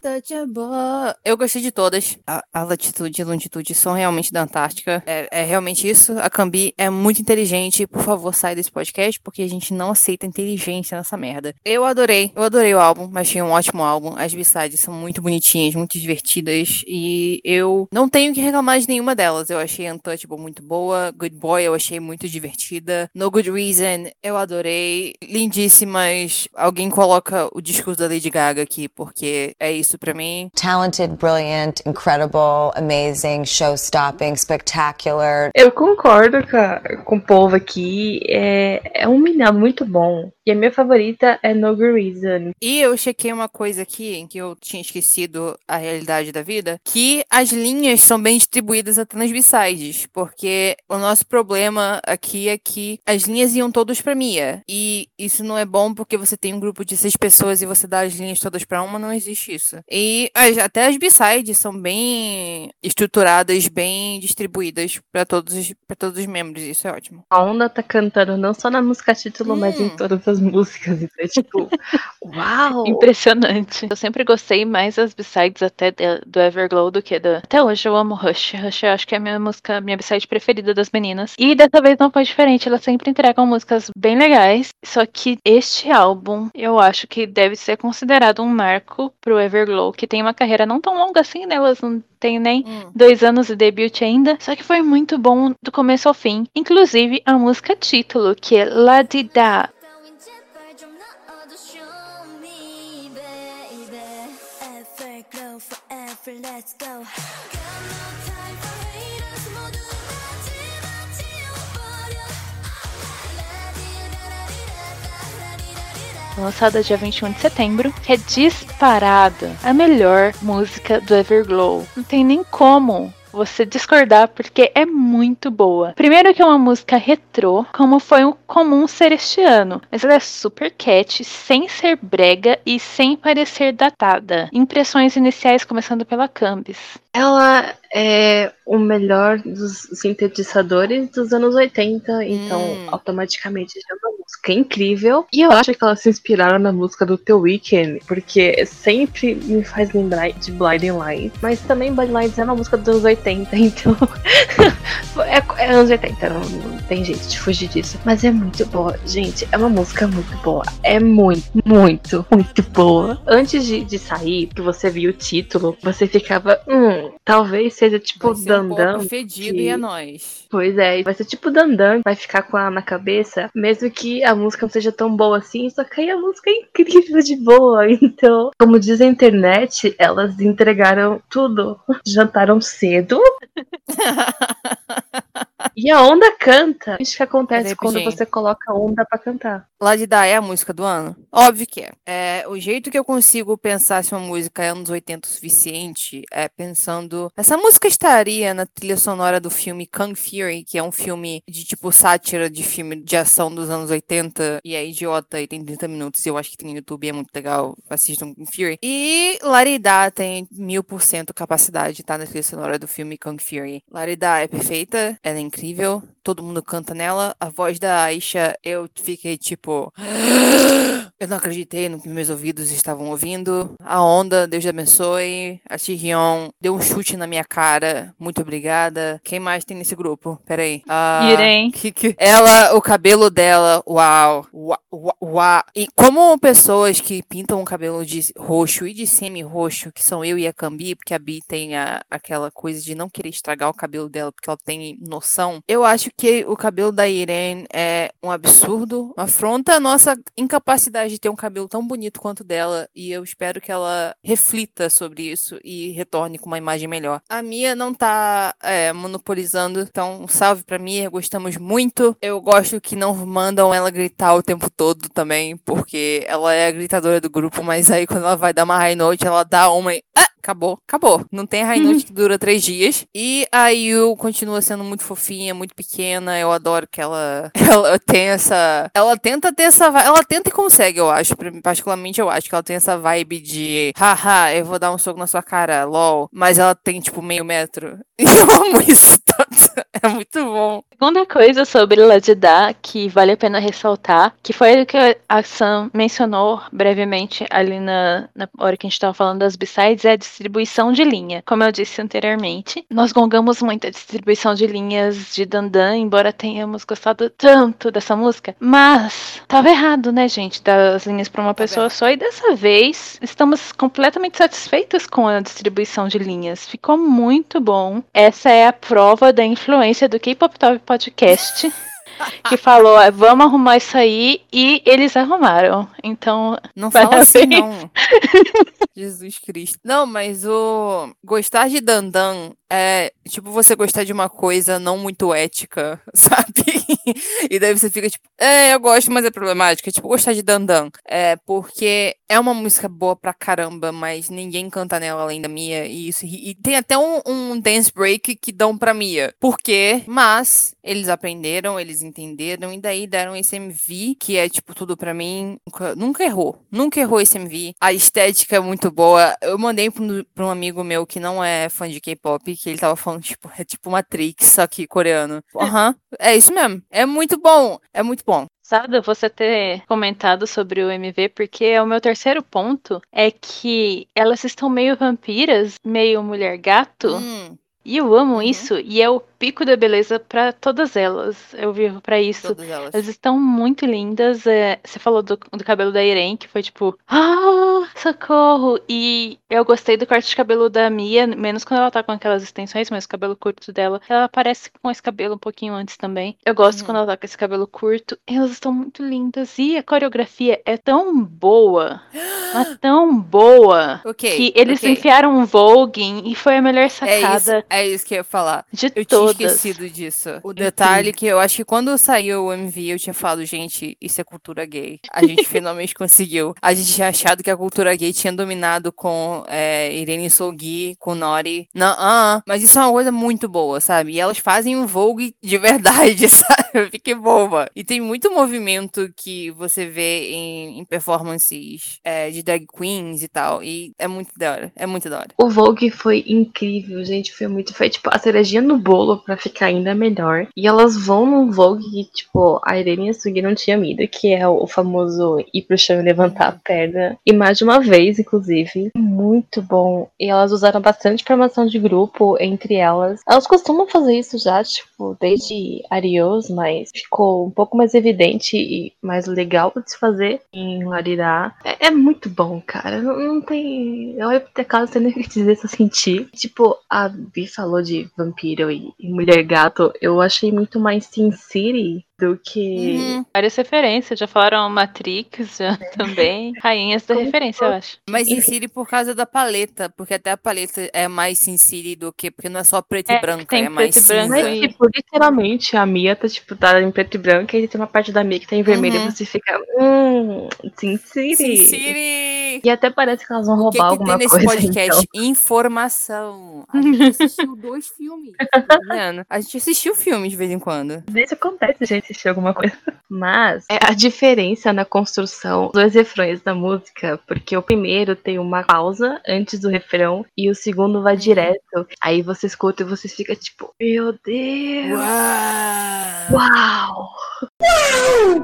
Eu gostei de todas. A, a latitude e a longitude são realmente da Antártica. É, é realmente isso. A Cambi é muito inteligente. Por favor, sai desse podcast, porque a gente não aceita inteligência nessa merda. Eu adorei. Eu adorei o álbum. Achei um ótimo álbum. As b-sides são muito bonitinhas, muito divertidas. E eu não tenho que reclamar de nenhuma delas. Eu achei Untouchable muito boa. Good Boy eu achei muito divertida. No Good Reason eu adorei. Lindíssimas. Alguém coloca o discurso da Lady Gaga aqui, porque é isso pra mim. talented, brilliant, incredible, amazing, show stopping, spectacular. Eu concordo com, a- com o povo aqui. É, é um milhão muito bom. E a minha favorita é No Good Reason. E eu chequei uma coisa aqui, que eu tinha esquecido a realidade da vida, que as linhas são bem distribuídas até nas b-sides, porque o nosso problema aqui é que as linhas iam todas pra Mia, e isso não é bom porque você tem um grupo de seis pessoas e você dá as linhas todas pra uma, não existe isso. E as- até as b-sides são bem estruturadas, bem distribuídas pra todos, os- pra todos os membros, isso é ótimo. A Onda tá cantando não só na música título, mas em Hum. todas as músicas. Então é tipo, [laughs] uau! Impressionante. Eu sempre gostei mais das b-sides até de- do Everglow do que da. Até hoje eu amo Rush. Rush eu acho que é a minha música, minha b-side preferida das meninas. E dessa vez não foi diferente. Elas sempre entregam músicas bem legais. Só que este álbum eu acho que deve ser considerado um marco pro Everglow, que tem uma carreira não tão longa assim, né? Elas não têm nem Hum. dois anos de debut ainda. Só que foi muito bom do começo ao fim. Inclusive a música título, que é La Di Da. 따 lançada dia 21 de setembro, que é disparada a melhor música do Everglow. Não tem nem como você discordar, porque é muito boa. Primeiro que é uma música retrô, como foi o comum ser este ano, mas ela é super cat, sem ser brega e sem parecer datada. Impressões iniciais começando pela Cambis. Ela é o melhor dos sintetizadores dos anos 80, então Hum. automaticamente já é música incrível. E eu acho que elas se inspiraram na música do The Weeknd, porque sempre me faz lembrar de Blinding Lights, mas também Blinding Lights é uma música dos anos [laughs] 80, então é, é anos 80, não, não tem jeito de fugir disso. Mas é muito boa, gente, é uma música muito boa, é muito, muito, muito boa. Antes de, de sair, que você viu o título, você ficava, hum, talvez seja tipo um Dandan. pouco fedido que- e é nóis. Pois é, vai ser tipo Dandan, vai ficar com ela na cabeça, mesmo que a música não seja tão boa assim, só que aí a música é incrível de boa. [laughs] Então, como diz a internet, elas entregaram tudo. [laughs] Jantaram cedo. [laughs] [laughs] e a onda canta. Isso que acontece Peraí, quando gente. você coloca onda pra cantar. Ladida é a música do ano? Óbvio que é. é. O jeito que eu consigo pensar se uma música é anos 80 o suficiente é pensando. Essa música estaria na trilha sonora do filme Kung Fury, que é um filme de tipo sátira de filme de ação dos anos 80 e é idiota e tem 30 minutos. E eu acho que tem no YouTube é muito legal. Assistam Kung Fury. E Larida tem mil por cento capacidade de estar na trilha sonora do filme Kung Fury. Larida é perfeita, ela é incrível, incrível todo mundo canta nela. A voz da Aisha, eu fiquei tipo. [gasps] Eu não acreditei no que meus ouvidos estavam ouvindo. A onda, Deus abençoe. A Chihyun deu um chute na minha cara. Muito obrigada. Quem mais tem nesse grupo? Peraí. Ah, Irene. que, que... Ela, o cabelo dela, uau, uau, uau, uau. E como pessoas que pintam o cabelo de roxo e de semi-roxo, que são eu e a Cambi, porque a Bi tem a, aquela coisa de não querer estragar o cabelo dela, porque ela tem noção. Eu acho que o cabelo da Irene é um absurdo, afronta a nossa incapacidade de ter um cabelo tão bonito quanto o dela, e eu espero que ela reflita sobre isso e retorne com uma imagem melhor. A Mia não tá é, monopolizando, então um salve pra Mia, gostamos muito. Eu gosto que não mandam ela gritar o tempo todo também, porque ela é a gritadora do grupo, mas aí quando ela vai dar uma high note, ela dá uma e... Ah! Acabou, acabou. Não tem high note que dura três dias. E a Yu continua sendo muito fofinha, muito pequena. Eu adoro que ela, [laughs] ela tem essa. Ela tenta ter essa. Ela tenta e consegue, eu acho. Particularmente, eu acho que ela tem essa vibe de. Haha, eu vou dar um soco na sua cara, lol. Mas ela tem, tipo, meio metro. [laughs] E eu amo isso tanto. [laughs] É muito bom. Segunda coisa sobre Ladida que vale a pena ressaltar, que foi o que a Sam mencionou brevemente ali na, na hora que a gente estava falando das B-sides, é a distribuição de linha. Como eu disse anteriormente, nós gongamos muito a distribuição de linhas de Dandan, embora tenhamos gostado tanto dessa música. Mas tava errado, né, gente? Das linhas para uma pessoa só. E dessa vez estamos completamente satisfeitas com a distribuição de linhas. Ficou muito bom. Essa é a prova da influência do K-Pop Top Podcast. [laughs] Que falou, "Ah, vamos arrumar isso aí, e eles arrumaram. Então, Não fala assim, não. [laughs] Jesus Cristo. Não, mas o gostar de Dandan é tipo você gostar de uma coisa não muito ética, [laughs] sabe? e daí você fica tipo, é, eu gosto, mas é problemática. Tipo, gostar de Dandan. É porque é uma música boa pra caramba, mas ninguém canta nela além da Mia. E, isso, e, tem até um, um dance break que dão pra Mia. Por quê? Mas eles aprenderam, eles entenderam, e daí deram esse MV, que é tipo tudo pra mim. Nunca, nunca errou. Nunca errou esse MV. A estética é muito boa. Eu mandei pra um, pra um amigo meu que não é fã de K-pop, que ele tava falando, tipo, é tipo Matrix, só que coreano. Aham, é isso mesmo. É muito bom. É muito bom. Sada, você ter comentado sobre o MV, porque o meu terceiro ponto é que elas estão meio vampiras, meio mulher gato. Hum, E eu amo Uhum. isso, e é o pico da beleza pra todas elas. Eu vivo pra isso. todas elas. Elas estão muito lindas. é, você falou do, do cabelo da Irene, que foi tipo, ah, socorro! E eu gostei do corte de cabelo da Mia, menos quando ela tá com aquelas extensões, mas o cabelo curto dela. Ela parece com esse cabelo um pouquinho antes também. Eu gosto Uhum. quando ela tá com esse cabelo curto. Elas estão muito lindas. E a coreografia é tão boa, mas [gasps] tão boa. Ok. Que eles ok. enfiaram um voguing e foi a melhor É isso, sacada. É isso que eu ia falar. De Eu todas. tinha esquecido disso. O detalhe que eu acho que quando saiu o MV, eu tinha falado, gente, isso é cultura gay. A gente [laughs] finalmente conseguiu. A gente tinha achado que a cultura gay tinha dominado com é, Irene Sogi, com Nori. Não, ah, mas isso é uma coisa muito boa, sabe? E elas fazem um Vogue de [laughs] verdade, sabe? Eu fiquei boba. E tem muito movimento que você vê em, em performances é, de drag queens e tal. E é muito da hora. É muito da hora. O Vogue foi incrível, gente. Foi muito. Foi tipo a cerejinha no bolo pra ficar ainda melhor. E elas vão num Vogue que, tipo, a Irene Sugi não tinha ido, que é o famoso ir pro chão e levantar a perna. E mais de uma vez, inclusive. Muito bom. E elas usaram bastante formação de grupo entre elas. Elas costumam fazer isso já, tipo, desde Arios, mas ficou um pouco mais evidente e mais legal de se fazer em Larirá. É, é muito bom, cara. Não, não tem. Eu olho pro teclado sei nem o que dizer se eu senti. Tipo, a Bi falou de vampiro e, mulher gato. Eu achei muito mais Sin City do que. Uhum. Várias referências, já falaram Matrix já também. Rainhas da Como referência, eu acho. Mas Sin. City por causa da paleta, porque até a paleta é mais Sin City do que. Porque não é só preto É, e branco, tem é mais preto e branco cinza. Mas, tipo, literalmente, a Mia tá, tipo, tá em preto e branco e tem uma parte da Mia que tá em vermelho Uhum. e você fica. Hum, Sin City. Sin City! E até parece que elas vão O que, roubar que tem alguma nesse coisa. podcast? Então. Informação. A [laughs] gente assistiu dois filmes. Tá vendo? A gente assistiu filmes de vez em quando. Vezes acontece gente assistir alguma coisa. Mas é a diferença na construção dos refrões da música, porque o primeiro tem uma pausa antes do refrão e o segundo vai direto. Aí você escuta e você fica tipo, meu Deus! Uau! Uau!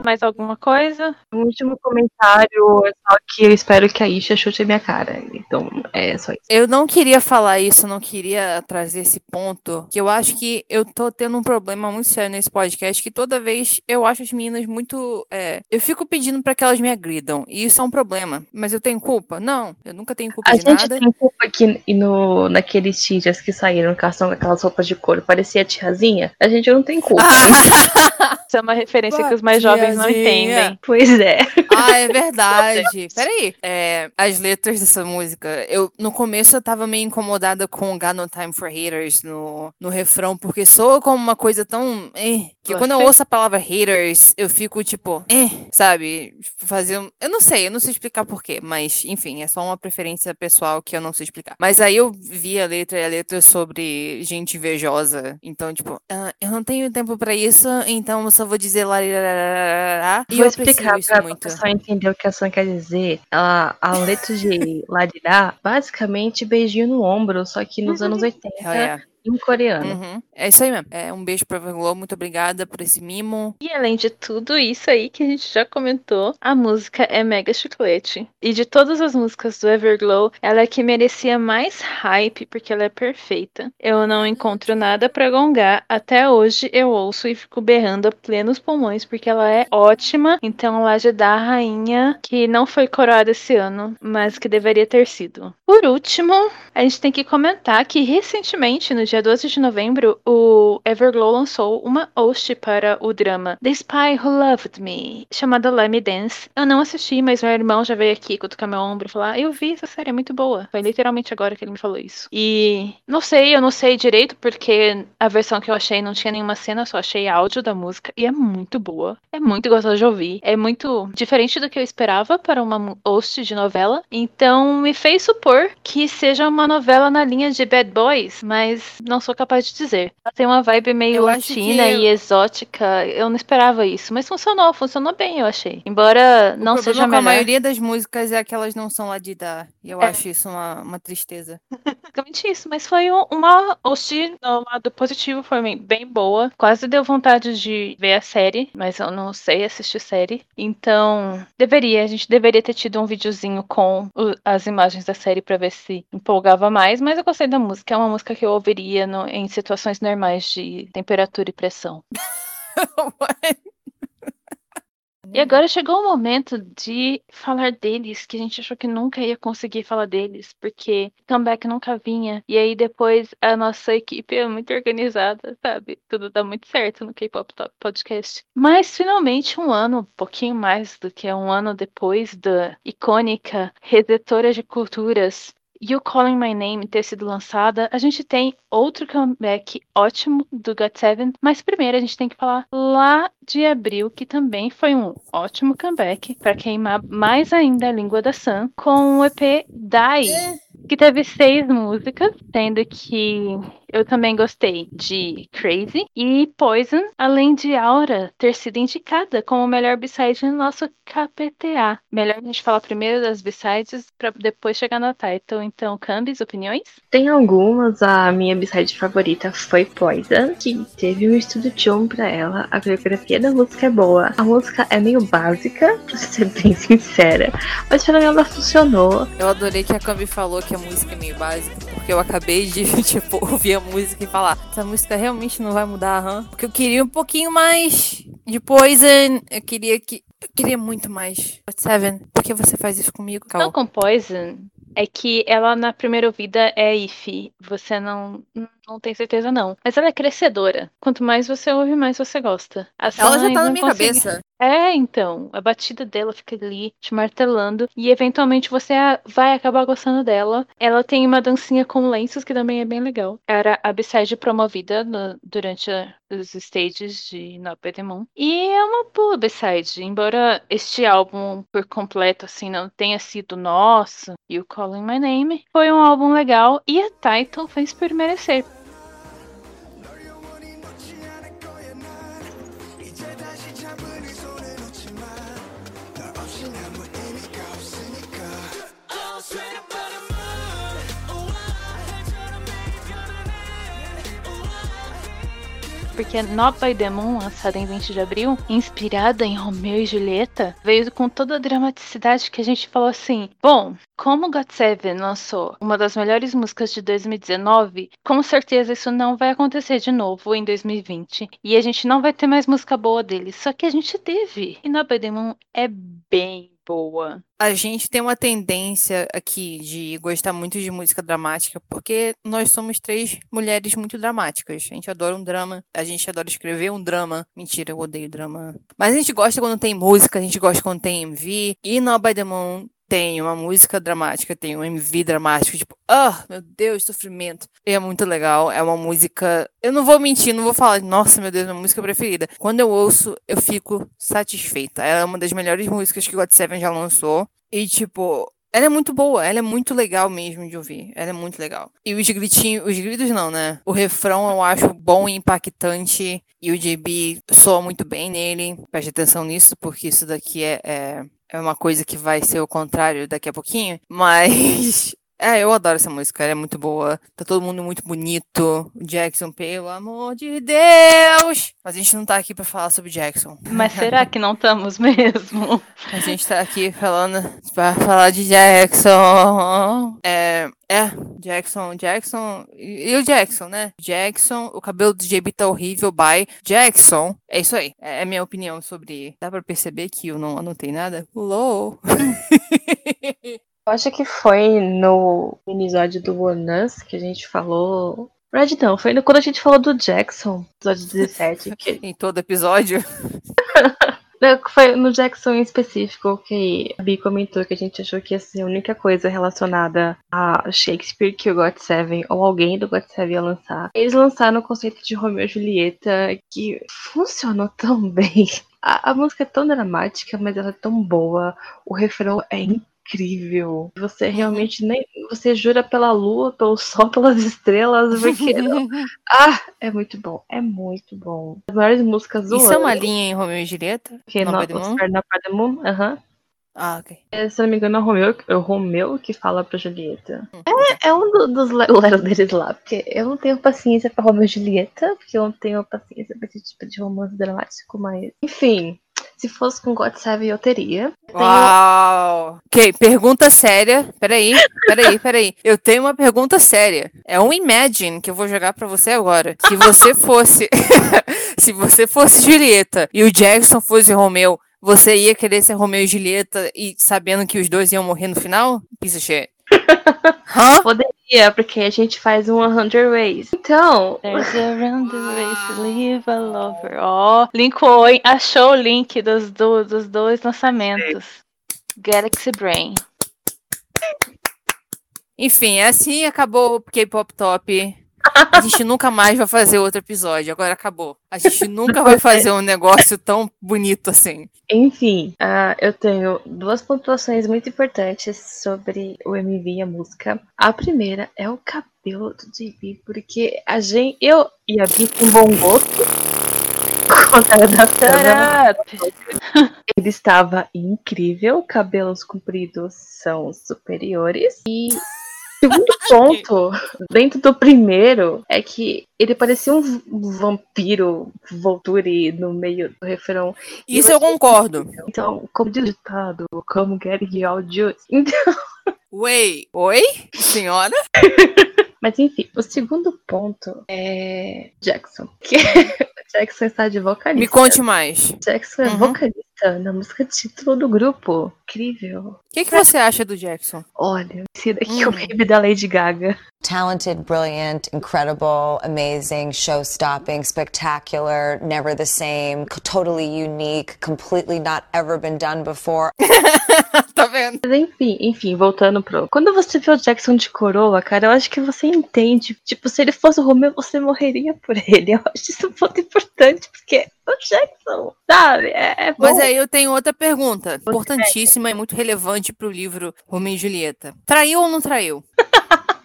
Mais alguma coisa? O último comentário é só que eu espero que a Isha chute a minha cara. Então é só isso. Eu não queria falar isso, eu não queria trazer esse ponto, que eu acho que eu tô tendo um problema muito sério nesse podcast, que toda vez eu acho as meninas muito, é, eu fico pedindo pra que elas me agridam, e isso é um problema. Mas eu tenho culpa? Não, eu nunca tenho culpa A de gente nada. tem culpa que e no, naqueles teachers que saíram com ação com aquelas roupas de couro, parecia tiazinha. A gente não tem culpa. [laughs] [laughs] Isso é uma referência que os mais jovens não Tiazinha. entendem. pois é. Ah, é verdade. [laughs] Peraí. É, as letras dessa música, eu no começo eu tava meio incomodada com Got No Time for Haters no, no refrão, porque soa como uma coisa tão. Eh, que quando eu ouço a palavra haters, eu fico tipo, eh, sabe? Fazer. um- Eu não sei, eu não sei explicar porquê, mas enfim, é só uma preferência pessoal que eu não sei explicar. Mas aí eu vi a letra e a letra é sobre gente invejosa. Então, tipo, ah, eu não tenho tempo pra isso, então eu só vou dizer lá. E Vou eu explicar pra muito. pessoa entender o que a Sam quer dizer. A, a letra de [laughs] Larirá, basicamente beijinho no ombro, só que nos anos 80, Hell yeah. Em coreano. Uhum. É isso aí mesmo. É, um beijo pra Everglow, muito obrigada por esse mimo. E além de tudo isso aí que a gente já comentou, a música é mega chiclete. E de todas as músicas do Everglow, ela é que merecia mais hype porque ela é perfeita. Eu não encontro nada pra gongar. Até hoje eu ouço e fico berrando a plenos pulmões porque ela é ótima. Então Laje da rainha que não foi coroada esse ano, mas que deveria ter sido. Por último, a gente tem que comentar que recentemente, no dia 12 de novembro, o Everglow lançou uma host para o drama The Spy Who Loved Me, chamada Let Me Dance. Eu não assisti, mas meu irmão já veio aqui cutucar meu ombro e falar: Eu vi essa série, é muito boa. Foi literalmente agora que ele me falou isso. E não sei, eu não sei direito, porque a versão que eu achei não tinha nenhuma cena, só achei áudio da música e é muito boa. É muito gostosa de ouvir. É muito diferente do que eu esperava para uma host de novela. Então me fez supor que seja uma novela na linha de Bad Boys, mas não sou capaz de dizer. Ela tem uma vibe meio Eu latina que- e exótica. Eu não esperava isso, mas funcionou, funcionou bem, eu achei. Embora O não seja com a melhor. maioria das músicas é que elas não são lá de dar. E eu É. acho isso uma, uma tristeza. [laughs] basicamente isso, mas foi um- uma host no lado positivo, foi bem- boa. Quase deu vontade de ver a série, mas eu não sei assistir série. Então, deveria, a gente deveria ter tido um videozinho com as imagens da série pra ver se empolgava mais, mas eu gostei da música, é uma música que eu ouviria no- em situações normais de temperatura e pressão. [laughs] E agora chegou o momento de falar deles, que a gente achou que nunca ia conseguir falar deles, porque comeback nunca vinha. E aí depois a nossa equipe é muito organizada, sabe? Tudo dá muito certo no K-Pop Top Podcast. Mas finalmente um ano, um pouquinho mais do que um ano depois da icônica Resetora de Culturas You Calling My Name ter sido lançada, a gente tem outro comeback ótimo do GOT7, mas primeiro a gente tem que falar lá de abril, que também foi um ótimo comeback para queimar mais ainda a língua da Sam, com o EP Die, que teve seis músicas, sendo que eu também gostei de Crazy e Poison, além de Aura ter sido indicada como melhor B-side no nosso KPTA. Melhor a gente falar primeiro das B-sides para depois chegar na title. Então, Cambis, opiniões? Tem algumas, a minha b-side favorita foi Poison, que teve um estudo John pra ela. A coreografia da música é boa. A música é meio básica, [laughs] pra ser bem sincera, mas pra mim ela funcionou. Eu adorei que a Cambi falou que a música é meio básica, porque eu acabei de, [laughs] tipo, ouvir a música e falar, essa música realmente não vai mudar, hã? Porque eu queria um pouquinho mais de Poison, eu queria que. Eu queria muito mais. Seven, por que você faz isso comigo, Não Cal? com Poison é que ela na primeira ouvida é if. Você não não tem certeza não, mas ela é crescedora. Quanto mais você ouve, mais você gosta. A Ela já tá na minha consegui- cabeça. É, então, a batida dela fica ali te martelando e eventualmente você vai acabar gostando dela. Ela tem uma dancinha com lenços que também é bem legal. Era a B-side promovida no- durante a- os stages de No Moon. E é uma boa B-side, embora este álbum por completo assim não tenha sido nosso, You Calling My Name, foi um álbum legal e a title fez por merecer. Porque Not by the Moon, lançada em 20 de abril, inspirada em Romeu e Julieta, veio com toda a dramaticidade que a gente falou assim: bom, como GOT7 lançou uma das melhores músicas de 2019, com certeza isso não vai acontecer de novo em 2020. E a gente não vai ter mais música boa deles. Só que a gente teve. E Not by the Moon é bem boa. A gente tem uma tendência aqui de gostar muito de música dramática, porque nós somos três mulheres muito dramáticas. A gente adora um drama, a gente adora escrever um drama. Mentira, eu odeio drama. Mas a gente gosta quando tem música, a gente gosta quando tem MV. E No By The Moon tem uma música dramática, tem um MV dramático, tipo, ah, meu Deus, sofrimento. E é muito legal, é uma música. Eu não vou mentir, não vou falar, nossa, meu Deus, minha música preferida. Quando eu ouço, eu fico satisfeita. Ela é uma das melhores músicas que o God7 já lançou. E, tipo, ela é muito boa, ela é muito legal mesmo de ouvir. Ela é muito legal. E os gritinhos, os gritos não, né? O refrão eu acho bom e impactante. E o JB soa muito bem nele. Preste atenção nisso, porque isso daqui é, é, é uma coisa que vai ser o contrário daqui a pouquinho. [laughs] Mas. É, eu adoro essa música, ela é muito boa. Tá todo mundo muito bonito. Jackson, pelo amor de Deus! Mas a gente não tá aqui pra falar sobre Jackson. Mas será [laughs] que não estamos mesmo? A gente tá aqui falando pra falar de Jackson. É, é, Jackson, Jackson. E, e o Jackson, né? Jackson, o cabelo do JB tá horrível, bye. Jackson. É isso aí. É a minha opinião sobre. Dá pra perceber que eu não anotei nada? LOL. [laughs] Eu acho que foi no episódio do One Us que a gente falou. Red não, foi no, quando a gente falou do Jackson, episódio 17. que- [laughs] em todo episódio. [laughs] Foi no Jackson em específico que a Bi comentou que a gente achou que ia ser a única coisa relacionada a Shakespeare que o GOT7 ou alguém do GOT7 ia lançar. Eles lançaram o conceito de Romeo e Julieta que funcionou tão [laughs] bem. A, a música é tão dramática, mas ela é tão boa. O refrão é incrível. Você realmente nem. Você jura pela lua, pelo sol, [laughs] pelas estrelas, porque. [laughs] ah, é muito bom. É muito bom. As maiores músicas do Isso ano. é uma linha em Romeo e Julieta? Que Moon? The Moon, aham. Ah, ok. É, se não me engano, é o Romeu, é o Romeu que fala pra Julieta. Hum, É, é um do- dos le- leros deles lá, porque eu não tenho paciência pra Romeu e Julieta, porque eu não tenho paciência pra esse tipo de romance dramático, mas. Enfim, se fosse com God Seven eu teria. Uau! Ok, pergunta séria. Peraí, peraí, peraí. Eu tenho uma pergunta séria. É um Imagine que eu vou jogar pra você agora. Se você [laughs] fosse. [laughs] se você fosse Julieta e o Jackson fosse Romeu, você ia querer ser Romeu e Julieta e sabendo que os dois iam morrer no final? Of shit. [laughs] Hã? Poderia, porque a gente faz um 100 Ways. Então, There's a random way to leave a lover. [laughs] Ó, linkou, hein? Achou o link dos, do- dos dois lançamentos. Galaxy Brain. Enfim, assim acabou o K-Pop Top. A gente nunca mais vai fazer outro episódio. Agora acabou. A gente nunca vai fazer um negócio tão bonito assim. Enfim, ah, eu tenho duas pontuações muito importantes sobre o MV e a música. A primeira é o cabelo do JB, porque a gente, eu e a Bi com bom gosto, [laughs] [laughs] ele estava incrível, cabelos compridos são superiores. E segundo [laughs] ponto, dentro do primeiro, é que ele parecia um vampiro Volturi no meio do refrão. Isso eu concordo. Então, como diz o ditado, como get your juice. [laughs] Então, Wait, oi? Senhora? [laughs] mas enfim, o segundo ponto é Jackson. Que Jackson está de vocalista. Me conte mais. Jackson é Uhum. vocalista na música título do grupo. Incrível. O que, que você acha do Jackson? Olha, esse daqui é o baby da Lady Gaga. Talented, brilliant, incredible, amazing, show stopping, spectacular, never the same, totally unique, completely not ever been done before. [laughs] vendo? Mas enfim, enfim, voltando pro. Quando você vê o Jackson de coroa, cara, eu acho que você entende. Tipo, se ele fosse o Romeu, você morreria por ele. Eu acho isso um ponto importante, porque o Jackson, sabe? É, é. Mas aí eu tenho outra pergunta, importantíssima e muito relevante pro livro Romeo e Julieta. Traiu ou não traiu? [laughs]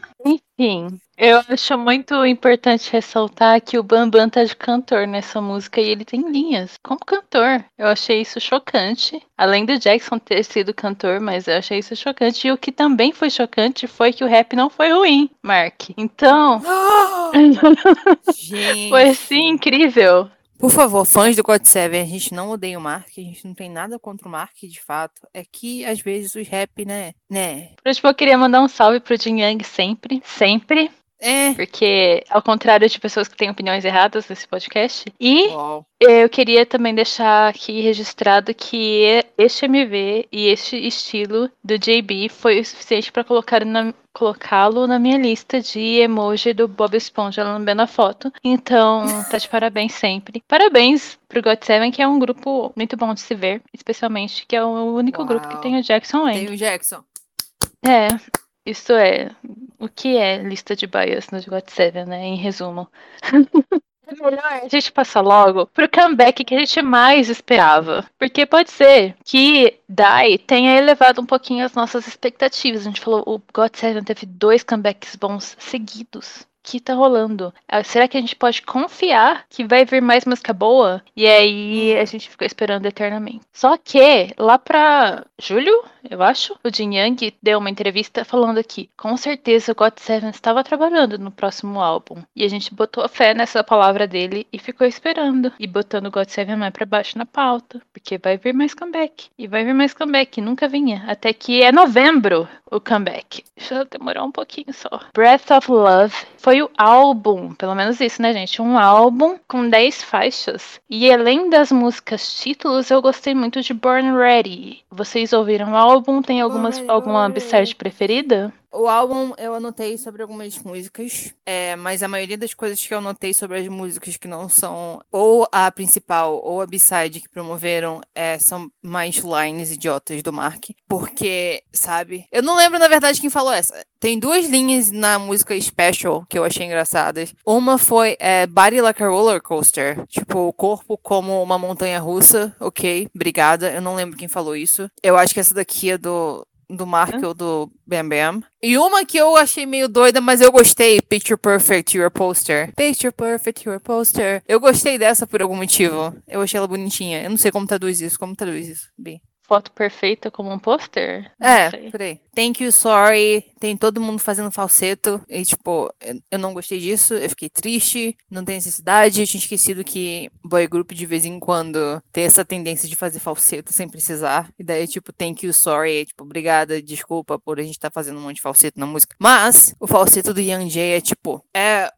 Enfim, eu acho muito importante ressaltar que o Bambam tá de cantor nessa música e ele tem linhas como cantor. Eu achei isso chocante. Além do Jackson ter sido cantor, mas eu achei isso chocante. E o que também foi chocante foi que o rap não foi ruim, Mark. Então, [gasps] [laughs] foi assim incrível. Por favor, fãs do God Seven, a gente não odeia o Mark, a gente não tem nada contra o Mark, de fato. É que às vezes os rap, né? Né? Tipo, eu queria mandar um salve pro Jin Yang sempre, sempre. É. Porque, ao contrário de pessoas que têm opiniões erradas nesse podcast. E Uau. eu queria também deixar aqui registrado que este MV e este estilo do JB foi o suficiente para colocá-lo na minha lista de emoji do Bob Esponja lambendo a foto. Então, tá de parabéns sempre. Parabéns pro God7, que é um grupo muito bom de se ver, especialmente que é o único grupo que Uau. tem o Jackson Wang. Tem o Jackson. É, isso é. O que é lista de bias no God 7, né? Em resumo. É melhor a gente passar logo pro comeback que a gente mais esperava. Porque pode ser que Dai tenha elevado um pouquinho as nossas expectativas. A gente falou, o God 7 teve dois comebacks bons seguidos. Que tá rolando? Ah, Será que a gente pode confiar que vai vir mais música boa? E aí a gente ficou esperando eternamente. Só que lá pra julho, eu acho, o Jin Yang deu uma entrevista falando aqui, com certeza o God Seven estava trabalhando no próximo álbum. E a gente botou fé nessa palavra dele e ficou esperando. E botando o God Seven mais pra baixo na pauta. Porque vai vir mais comeback. E vai vir mais comeback. Nunca vinha. Até que é novembro o comeback. Já demorou um pouquinho só. Breath of Love foi o álbum, pelo menos isso, né, gente? Um álbum com 10 faixas. E além das músicas títulos, eu gostei muito de Born Ready. Vocês ouviram o álbum? Tem algumas, alguma b-side preferida? O álbum eu anotei sobre algumas músicas, é, mas a maioria das coisas que eu anotei sobre as músicas que não são ou a principal ou a B-side que promoveram é, são mais lines idiotas do Mark. Porque, sabe? Eu não lembro, na verdade, quem falou essa. Tem duas linhas na música Special que eu achei engraçadas. Uma foi é, Body Like a Roller Coaster. Tipo, o corpo como uma montanha russa. Ok, obrigada. Eu não lembro quem falou isso. Eu acho que essa daqui é do do Mark ou do Bam Bam. E uma que eu achei meio doida, mas eu gostei. Picture Perfect, Your Poster. Picture Perfect, Your Poster. Eu gostei dessa por algum motivo. Eu achei ela bonitinha. Eu não sei como traduz isso. Como traduz isso, Bi? Foto perfeita como um pôster? É, sei. peraí. Thank you, sorry. Tem todo mundo fazendo falseto. E, tipo, eu- não gostei disso. Eu fiquei triste. Não tem necessidade. Eu tinha esquecido que boy group de vez em quando tem essa tendência de fazer falseto sem precisar. E daí, tipo, thank you, sorry. É, tipo, obrigada, desculpa por a gente estar fazendo um monte de falseto na música. Mas, o falseto do Young Jay é, tipo, é.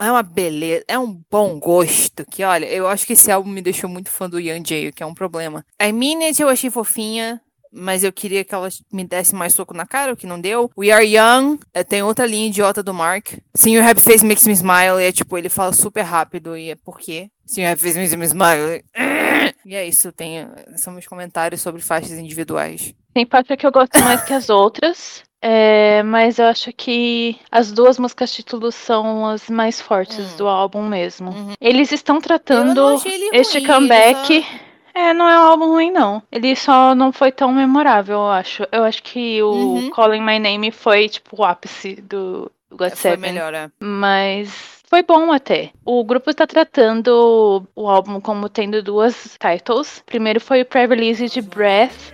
É uma beleza, é um bom gosto. Que olha, eu acho que esse álbum me deixou muito fã do Young Jay, o que é um problema. A Minute eu achei fofinha, mas eu queria que ela me desse mais soco na cara, o que não deu. We Are Young, eh, tem outra linha idiota do Mark. Sim, Your Happy Face Makes Me Smile, e é tipo, ele fala super rápido, e é por quê? Sim, Your Happy Face Makes Me Smile. [laughs] E é isso, tem, são meus comentários sobre faixas individuais. Tem faixa que eu gosto mais que as outras. É, mas eu acho que as duas músicas títulos são as mais fortes Hum. do álbum mesmo. Uhum. Eles estão tratando este ruim, comeback. só- É, não é um álbum ruim, não. Ele só não foi tão memorável, eu acho. Eu acho que o Uhum. Calling My Name foi, tipo, o ápice do, do God É, Foi melhor, é. Mas foi bom até. O grupo está tratando o álbum como tendo duas titles. Primeiro foi o pré-release de Breath.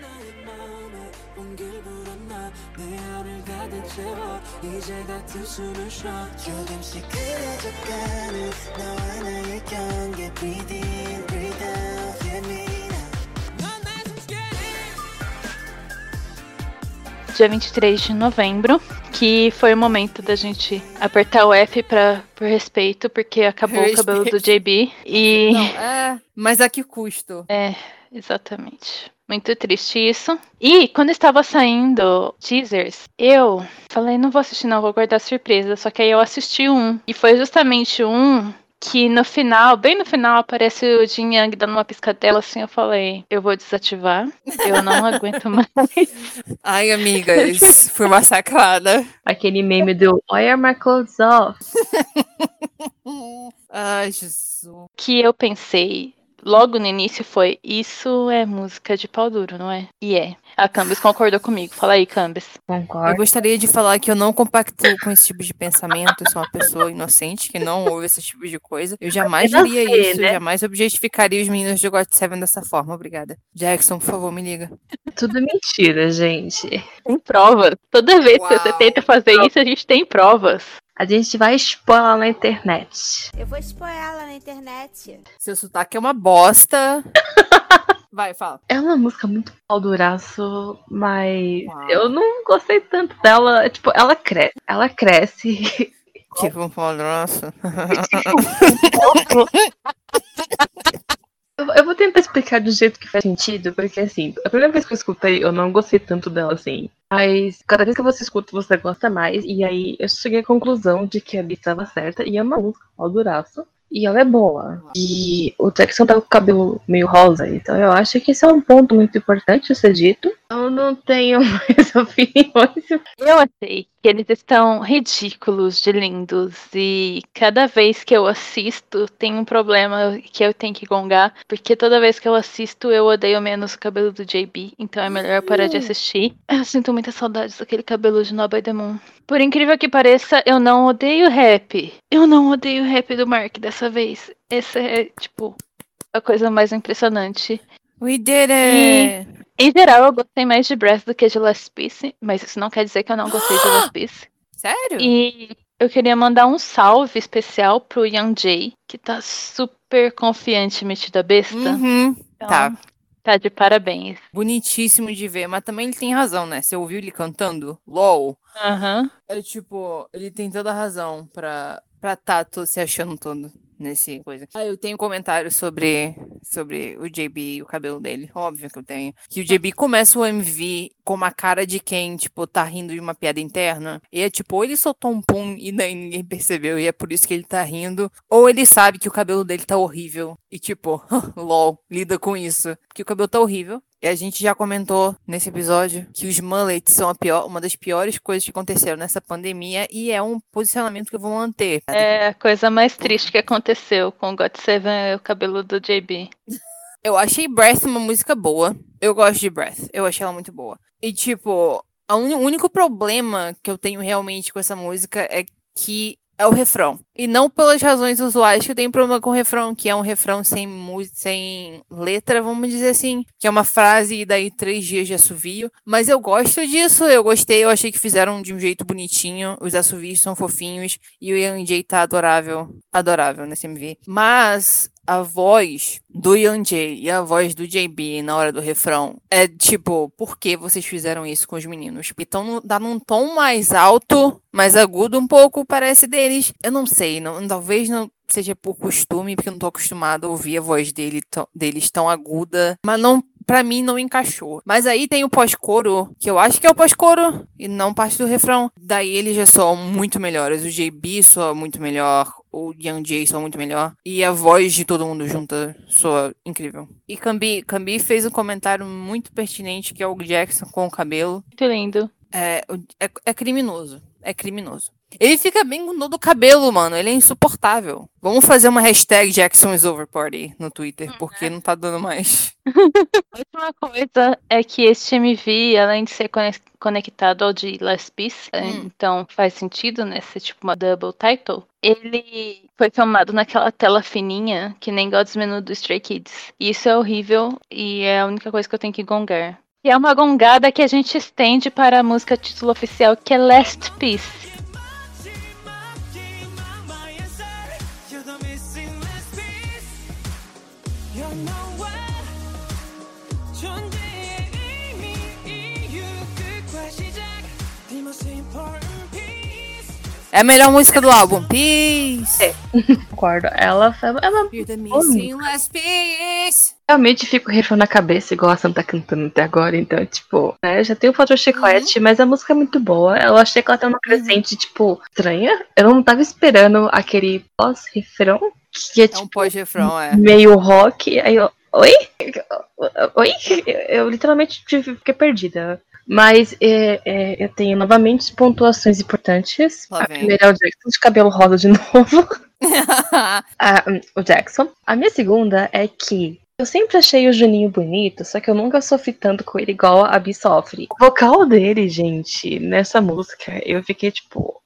조금씩 그려져가는 너와 나의 경계 Breathe in, breathe out 예민한 넌날 숨쉬게 dia 23 de novembro, que foi o momento da gente apertar o F pra, por respeito, porque acabou o cabelo do JB. E. Não, é, mas a que custo? É, exatamente. Muito triste isso. E quando estava saindo teasers, eu falei, não vou assistir, não, vou guardar surpresa. Só que aí eu assisti um. E foi justamente um que no final, bem no final, aparece o Jin Yang dando uma piscadela assim. Eu falei, eu vou desativar. Eu não [laughs] aguento mais. Ai, amigas, fui massacrada. Aquele meme do Why are my clothes off? [laughs] Ai, Jesus. que eu pensei logo no início foi: Isso é música de pau duro, não é? E é. A Cambis concordou comigo. Fala aí, Cambis. Eu Concordo. gostaria de falar que eu não compactuo com esse tipo de pensamento. Eu sou uma pessoa inocente que não ouve esse tipo de coisa. Eu jamais Apenas diria você, isso. né? Eu jamais objetificaria os meninos de God Seven dessa forma. Obrigada. Jackson, por favor, me liga. Tudo mentira, gente. Tem provas. Toda vez que você Uau. tenta fazer isso, a gente tem provas. A gente vai expor lá na internet. Eu vou expor ela na internet. Seu sotaque é uma bosta. [laughs] Vai, fala. É uma música muito pau duraço, mas Uau. eu não gostei tanto dela. Tipo, ela cresce. Ela cresce. [laughs] Tipo [laughs] um padroço. Eu, eu vou tentar explicar do jeito que faz sentido, porque assim, a primeira vez que eu escutei, eu não gostei tanto dela assim. Mas cada vez que você escuta, você gosta mais. E aí eu cheguei à conclusão de que a Bi estava certa. E é uma música pau duraço. E ela é boa. E o Jackson tá com o cabelo meio rosa. Então eu acho que esse é um ponto muito importante a ser dito. Eu não tenho [laughs] mais opiniões. Eu achei que eles estão ridículos de lindos. E cada vez que eu assisto, tem um problema que eu tenho que gongar. Porque toda vez que eu assisto, eu odeio menos o cabelo do JB. Então é melhor eu parar de assistir. Eu sinto muita saudade daquele cabelo de No by the Moon. Por incrível que pareça, eu não odeio rap. Eu não odeio rap do Mark dessa vez. Essa é, tipo, a coisa mais impressionante. We did it! Em geral, eu gostei mais de Breath do que de Last Piece, mas isso não quer dizer que eu não gostei de Last [gasps] Piece. Sério? E eu queria mandar um salve especial pro Young Jay, que tá super confiante, metido a besta. Uhum. Então, Tá. Tá de parabéns. Bonitíssimo de ver, mas também ele tem razão, né? Você ouviu ele cantando? LOL. Aham. É tipo, ele tem toda a razão pra pra tá se achando todo nesse coisa. Ah, eu tenho comentário sobre sobre o JB e o cabelo dele. Óbvio que eu tenho. Que o JB começa o MV com uma cara de quem, tipo, tá rindo de uma piada interna. E é tipo, ou ele soltou um pum e daí ninguém percebeu e é por isso que ele tá rindo. Ou ele sabe que o cabelo dele tá horrível. E tipo, [laughs] lol, lida com isso. Que o cabelo tá horrível. E a gente já comentou nesse episódio que os mullets são a pior, uma das piores coisas que aconteceram nessa pandemia e é um posicionamento que eu vou manter. É a coisa mais triste que aconteceu com o God Seven é o cabelo do JB. [laughs] Eu achei Breath uma música boa. Eu gosto de Breath. Eu achei ela muito boa. E, tipo, o único problema que eu tenho realmente com essa música é que é o refrão. E não pelas razões usuais que eu tenho problema com o refrão, que é um refrão sem, mu- sem letra, vamos dizer assim. Que é uma frase e daí três dias de assovio. Mas eu gosto disso, eu gostei, eu achei que fizeram de um jeito bonitinho. Os assovios são fofinhos. E o Young Jay tá adorável. Adorável nesse MV. Mas a voz do Young Jay e a voz do JB na hora do refrão é tipo, por que vocês fizeram isso com os meninos? Então dá num tom mais alto, mais agudo um pouco, parece deles. Eu não sei, não, talvez não seja por costume, porque eu não tô acostumada a ouvir a voz dele, deles tão aguda. Mas não pra mim não encaixou. Mas aí tem o pós-coro, que eu acho que é o pós-coro e não parte do refrão. Daí eles já soam muito melhores. O JB soa muito melhor, o Young Jay soa muito melhor. E a voz de todo mundo junta soa incrível. E Cambi, Cambi fez um comentário muito pertinente que é o Jackson com o cabelo. Muito lindo. É, é, é criminoso. É criminoso. Ele fica bem com dor do cabelo, mano. Ele é insuportável. Vamos fazer uma hashtag Jackson is over party no Twitter, porque não tá dando mais. [laughs] A última coisa é que este MV, além de ser conectado ao de Last Piece, Hum. então faz sentido, né? Ser tipo uma double title. Ele foi filmado naquela tela fininha, que nem God's Menu do Stray Kids. E isso é horrível e é a única coisa que eu tenho que gongar. E é uma gongada que a gente estende para a música título oficial, que é Last Piece. É a melhor música do álbum. Peace. [laughs] Concordo. Ela, last piece. realmente fica o refrão na cabeça, igual a Sam tá cantando até agora. Então, tipo, né, já tem o fator chiclete, mas a música é muito boa. Eu achei que ela tem uma crescente, tipo, estranha. Eu não tava esperando aquele pós-refrão, que é, É tipo, um pós-refrão, é. meio rock. Aí eu, oi? Oi? Eu literalmente tive- fiquei perdida. Mas é, é, eu tenho novamente pontuações importantes. Lá a primeira é o Jackson de cabelo rosa de [laughs] novo. [laughs] Ah, hum, o Jackson. A minha segunda é que eu sempre achei o Juninho bonito, só que eu nunca sofri tanto com ele igual a Bi sofre. O vocal dele, gente, nessa música, eu fiquei tipo.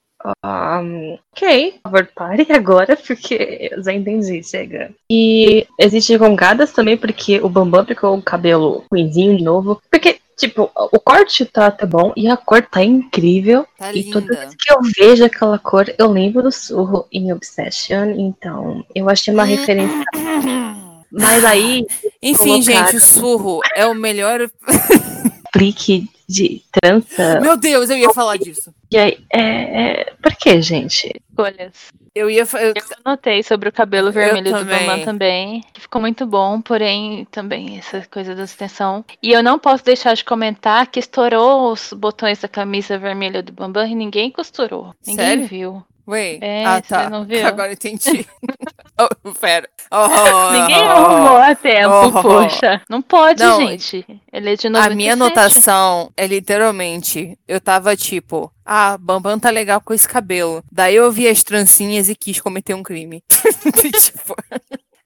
Um, ok, cover party [laughs] agora, porque eu já entendi, chega. E existem gongadas também, porque o Bambam ficou o cabelo ruimzinho de novo. Porque, tipo, o corte tá, tá bom e a cor tá incrível. Tá E toda vez que eu vejo aquela cor, eu lembro do surro em Obsession. Então, eu achei uma referência. [laughs] Mas aí, Enfim, Colocaram. gente, o surro é o melhor. Plique de trança. Meu Deus, eu ia falar disso. E aí, é, é... Por que, gente? Escolhas. Eu ia. eu- Eu anotei sobre o cabelo vermelho do também. Bambam também. que Ficou muito bom, porém também essa coisa da extensão. E eu não posso deixar de comentar que estourou os botões da camisa vermelha do Bambam e ninguém costurou. Ninguém Sério? viu. Wait. É, ah, você tá. não [laughs] viu? Agora entendi. [laughs] oh, pera. Oh, Ninguém oh, arrumou a tempo, oh. poxa. Não pode, Não, gente. Ele é de A 97. minha anotação é literalmente, eu tava tipo, ah, Bambam tá legal com esse cabelo. Daí eu vi as trancinhas e quis cometer um crime. [laughs] tipo,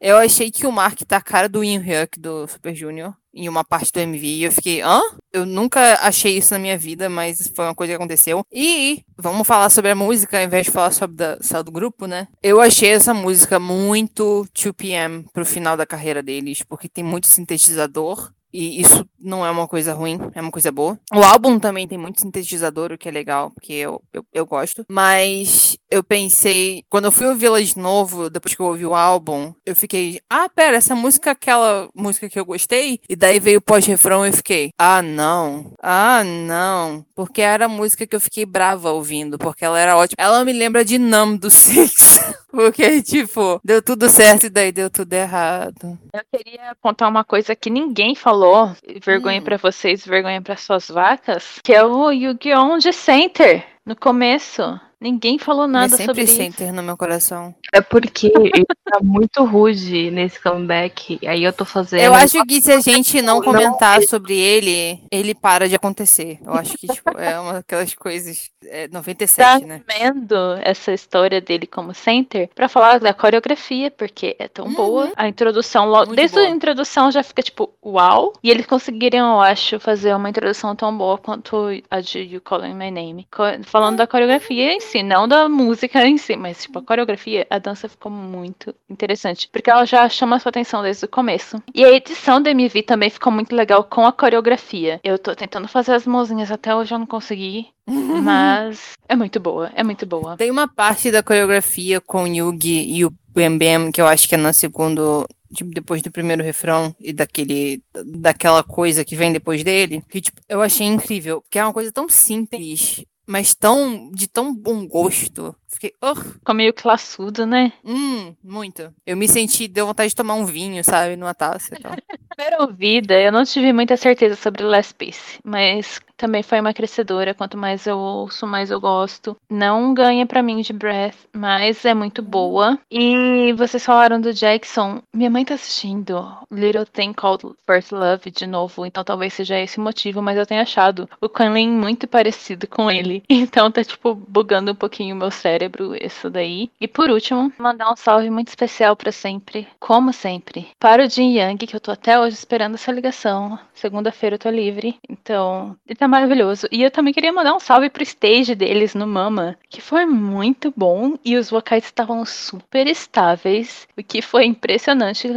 eu achei que o Mark tá a cara do Ian Hyuk do Super Junior em uma parte do MV e eu fiquei, hã? Eu nunca achei isso na minha vida, mas foi uma coisa que aconteceu. E vamos falar sobre a música ao invés de falar sobre da, só do grupo, né? Eu achei essa música muito 2PM pro final da carreira deles, porque tem muito sintetizador. E isso não é uma coisa ruim, é uma coisa boa. O álbum também tem muito sintetizador, o que é legal, porque eu, eu, eu gosto. Mas eu pensei, quando eu fui ouvi-la de novo, depois que eu ouvi o álbum, eu fiquei, ah, pera, essa música é aquela música que eu gostei? E daí veio o pós-refrão e eu fiquei, ah, não, ah, não. Porque era a música que eu fiquei brava ouvindo, porque ela era ótima. Ela me lembra de Numb do Six. [laughs] Porque, tipo, deu tudo certo e daí deu tudo errado. Eu queria apontar uma coisa que ninguém falou, vergonha Hum. pra vocês, vergonha pra suas vacas, que é o Yu-Gi-Oh! de Center, no começo. Ninguém falou nada sempre sobre isso. center no meu coração. É porque ele tá muito rude nesse comeback. Aí eu tô fazendo. Eu acho que se a gente não Não, comentar sobre ele, ele para de acontecer. Eu acho que, tipo, é uma daquelas coisas. É 97, né? vendo essa história dele como center pra falar da coreografia, porque é tão boa. A introdução, logo, Muito desde boa. a introdução já fica tipo, uau. E eles conseguiriam, eu acho, fazer uma introdução tão boa quanto a de You Calling My Name. Falando da coreografia em si, não da música em si, mas tipo, a coreografia, a dança ficou muito interessante, porque ela já chama sua atenção desde o começo. E a edição do MV também ficou muito legal com a coreografia. Eu tô tentando fazer as mãozinhas até hoje eu não consegui, [laughs] mas é muito boa, é muito boa. Tem uma parte da coreografia com o Yugi e o Bam Bam, que eu acho que é no segundo. Tipo, depois do primeiro refrão e daquele. daquela coisa que vem depois dele. Que, tipo, eu achei incrível. Porque é uma coisa tão simples, mas tão. de tão bom gosto. Fiquei. "Ugh, Ficou meio classudo, né? hum, muito. Eu me senti. deu vontade de tomar um vinho, sabe? Numa taça e tal. [laughs] primeira ouvida, eu não tive muita certeza sobre Last Piece, mas também foi uma crescedora. Quanto mais eu ouço, mais eu gosto. Não ganha pra mim de Breath, mas é muito boa. E vocês falaram do Jackson. Minha mãe tá assistindo Little Thing Called First Love de novo, então talvez seja esse o motivo, mas eu tenho achado o Quenlin muito parecido com ele. [laughs] Então tá, tipo, bugando um pouquinho o meu cérebro, isso daí. E por último, mandar um salve muito especial pra sempre, como sempre, para o Jin Yang, que eu tô até hoje esperando essa ligação. Segunda-feira eu tô livre, então ele tá maravilhoso. E eu também queria mandar um salve pro stage deles no Mama, que foi muito bom e os vocais estavam super estáveis, o que foi impressionante,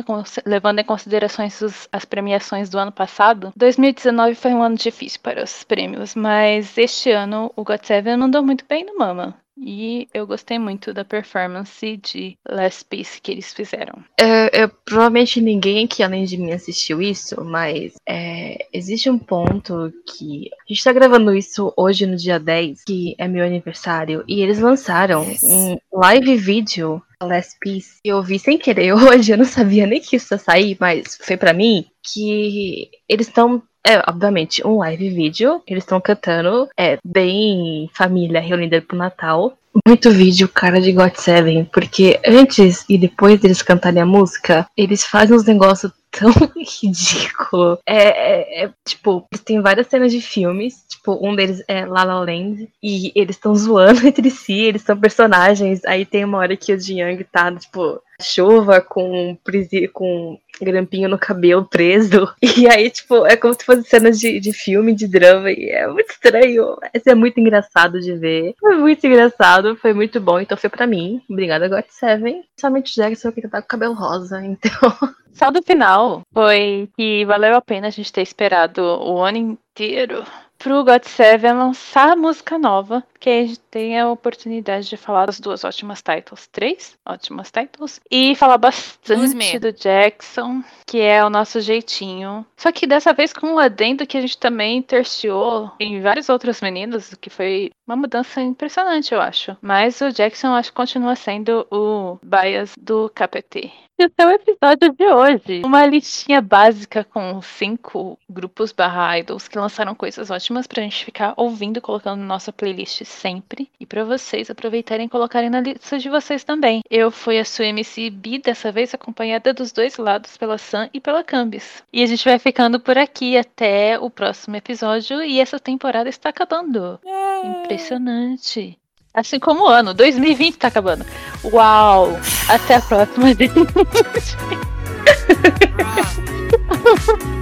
levando em considerações os- as premiações do ano passado. 2019 foi um ano difícil para os prêmios, mas este ano o God Seven andou muito bem no Mama. E eu gostei muito da performance de Last Piece que eles fizeram. É, é, provavelmente ninguém aqui além de mim assistiu isso, mas é, existe um ponto que. A gente tá gravando isso hoje no dia 10, que é meu aniversário, e eles lançaram um live vídeo Last Piece. Eu vi sem querer [laughs] hoje, eu não sabia nem que isso ia sair, mas foi pra mim que eles estão. É, obviamente, um live vídeo. Eles estão cantando. É bem família reunida pro Natal. Muito vídeo, cara de God Seven, porque antes e depois deles cantarem a música, eles fazem uns negócios tão [laughs] ridículo. É, é- é, tipo, têm várias cenas de filmes, tipo, um deles é La La Land, e eles estão zoando [laughs] entre si, eles são personagens. Aí tem uma hora que o Jiang tá, tipo, chuva com, com grampinho no cabelo preso. [laughs] E aí, tipo, é como se fosse cena de, de filme, de drama. E é muito estranho. Mas é muito engraçado de ver. Foi muito engraçado, foi muito bom. Então foi pra mim. Obrigada, God Seven. Somente Jackson que tá com cabelo rosa. [laughs] Então. Só do final foi que valeu a pena a gente ter esperado o ano inteiro pro God Seven lançar música nova, que a gente tem a oportunidade de falar das duas ótimas titles, três ótimas titles, e falar bastante do Jackson, que é o nosso jeitinho. Só que dessa vez com um adendo que a gente também terciou em vários outros meninos, o que foi uma mudança impressionante, eu acho. Mas o Jackson, eu acho que continua sendo o bias do KPT. Esse é o episódio de hoje. Uma listinha básica com cinco grupos barra idols que lançaram coisas ótimas pra gente ficar ouvindo, colocando na nossa playlist sempre. E pra vocês aproveitarem e colocarem na lista de vocês também. Eu fui a sua MC B, dessa vez acompanhada dos dois lados, pela Sam e pela Cambis. E a gente vai ficando por aqui até o próximo episódio. E essa temporada está acabando. Impressionante. Assim como o ano, 2020 tá acabando. Uau! Até a próxima. [laughs]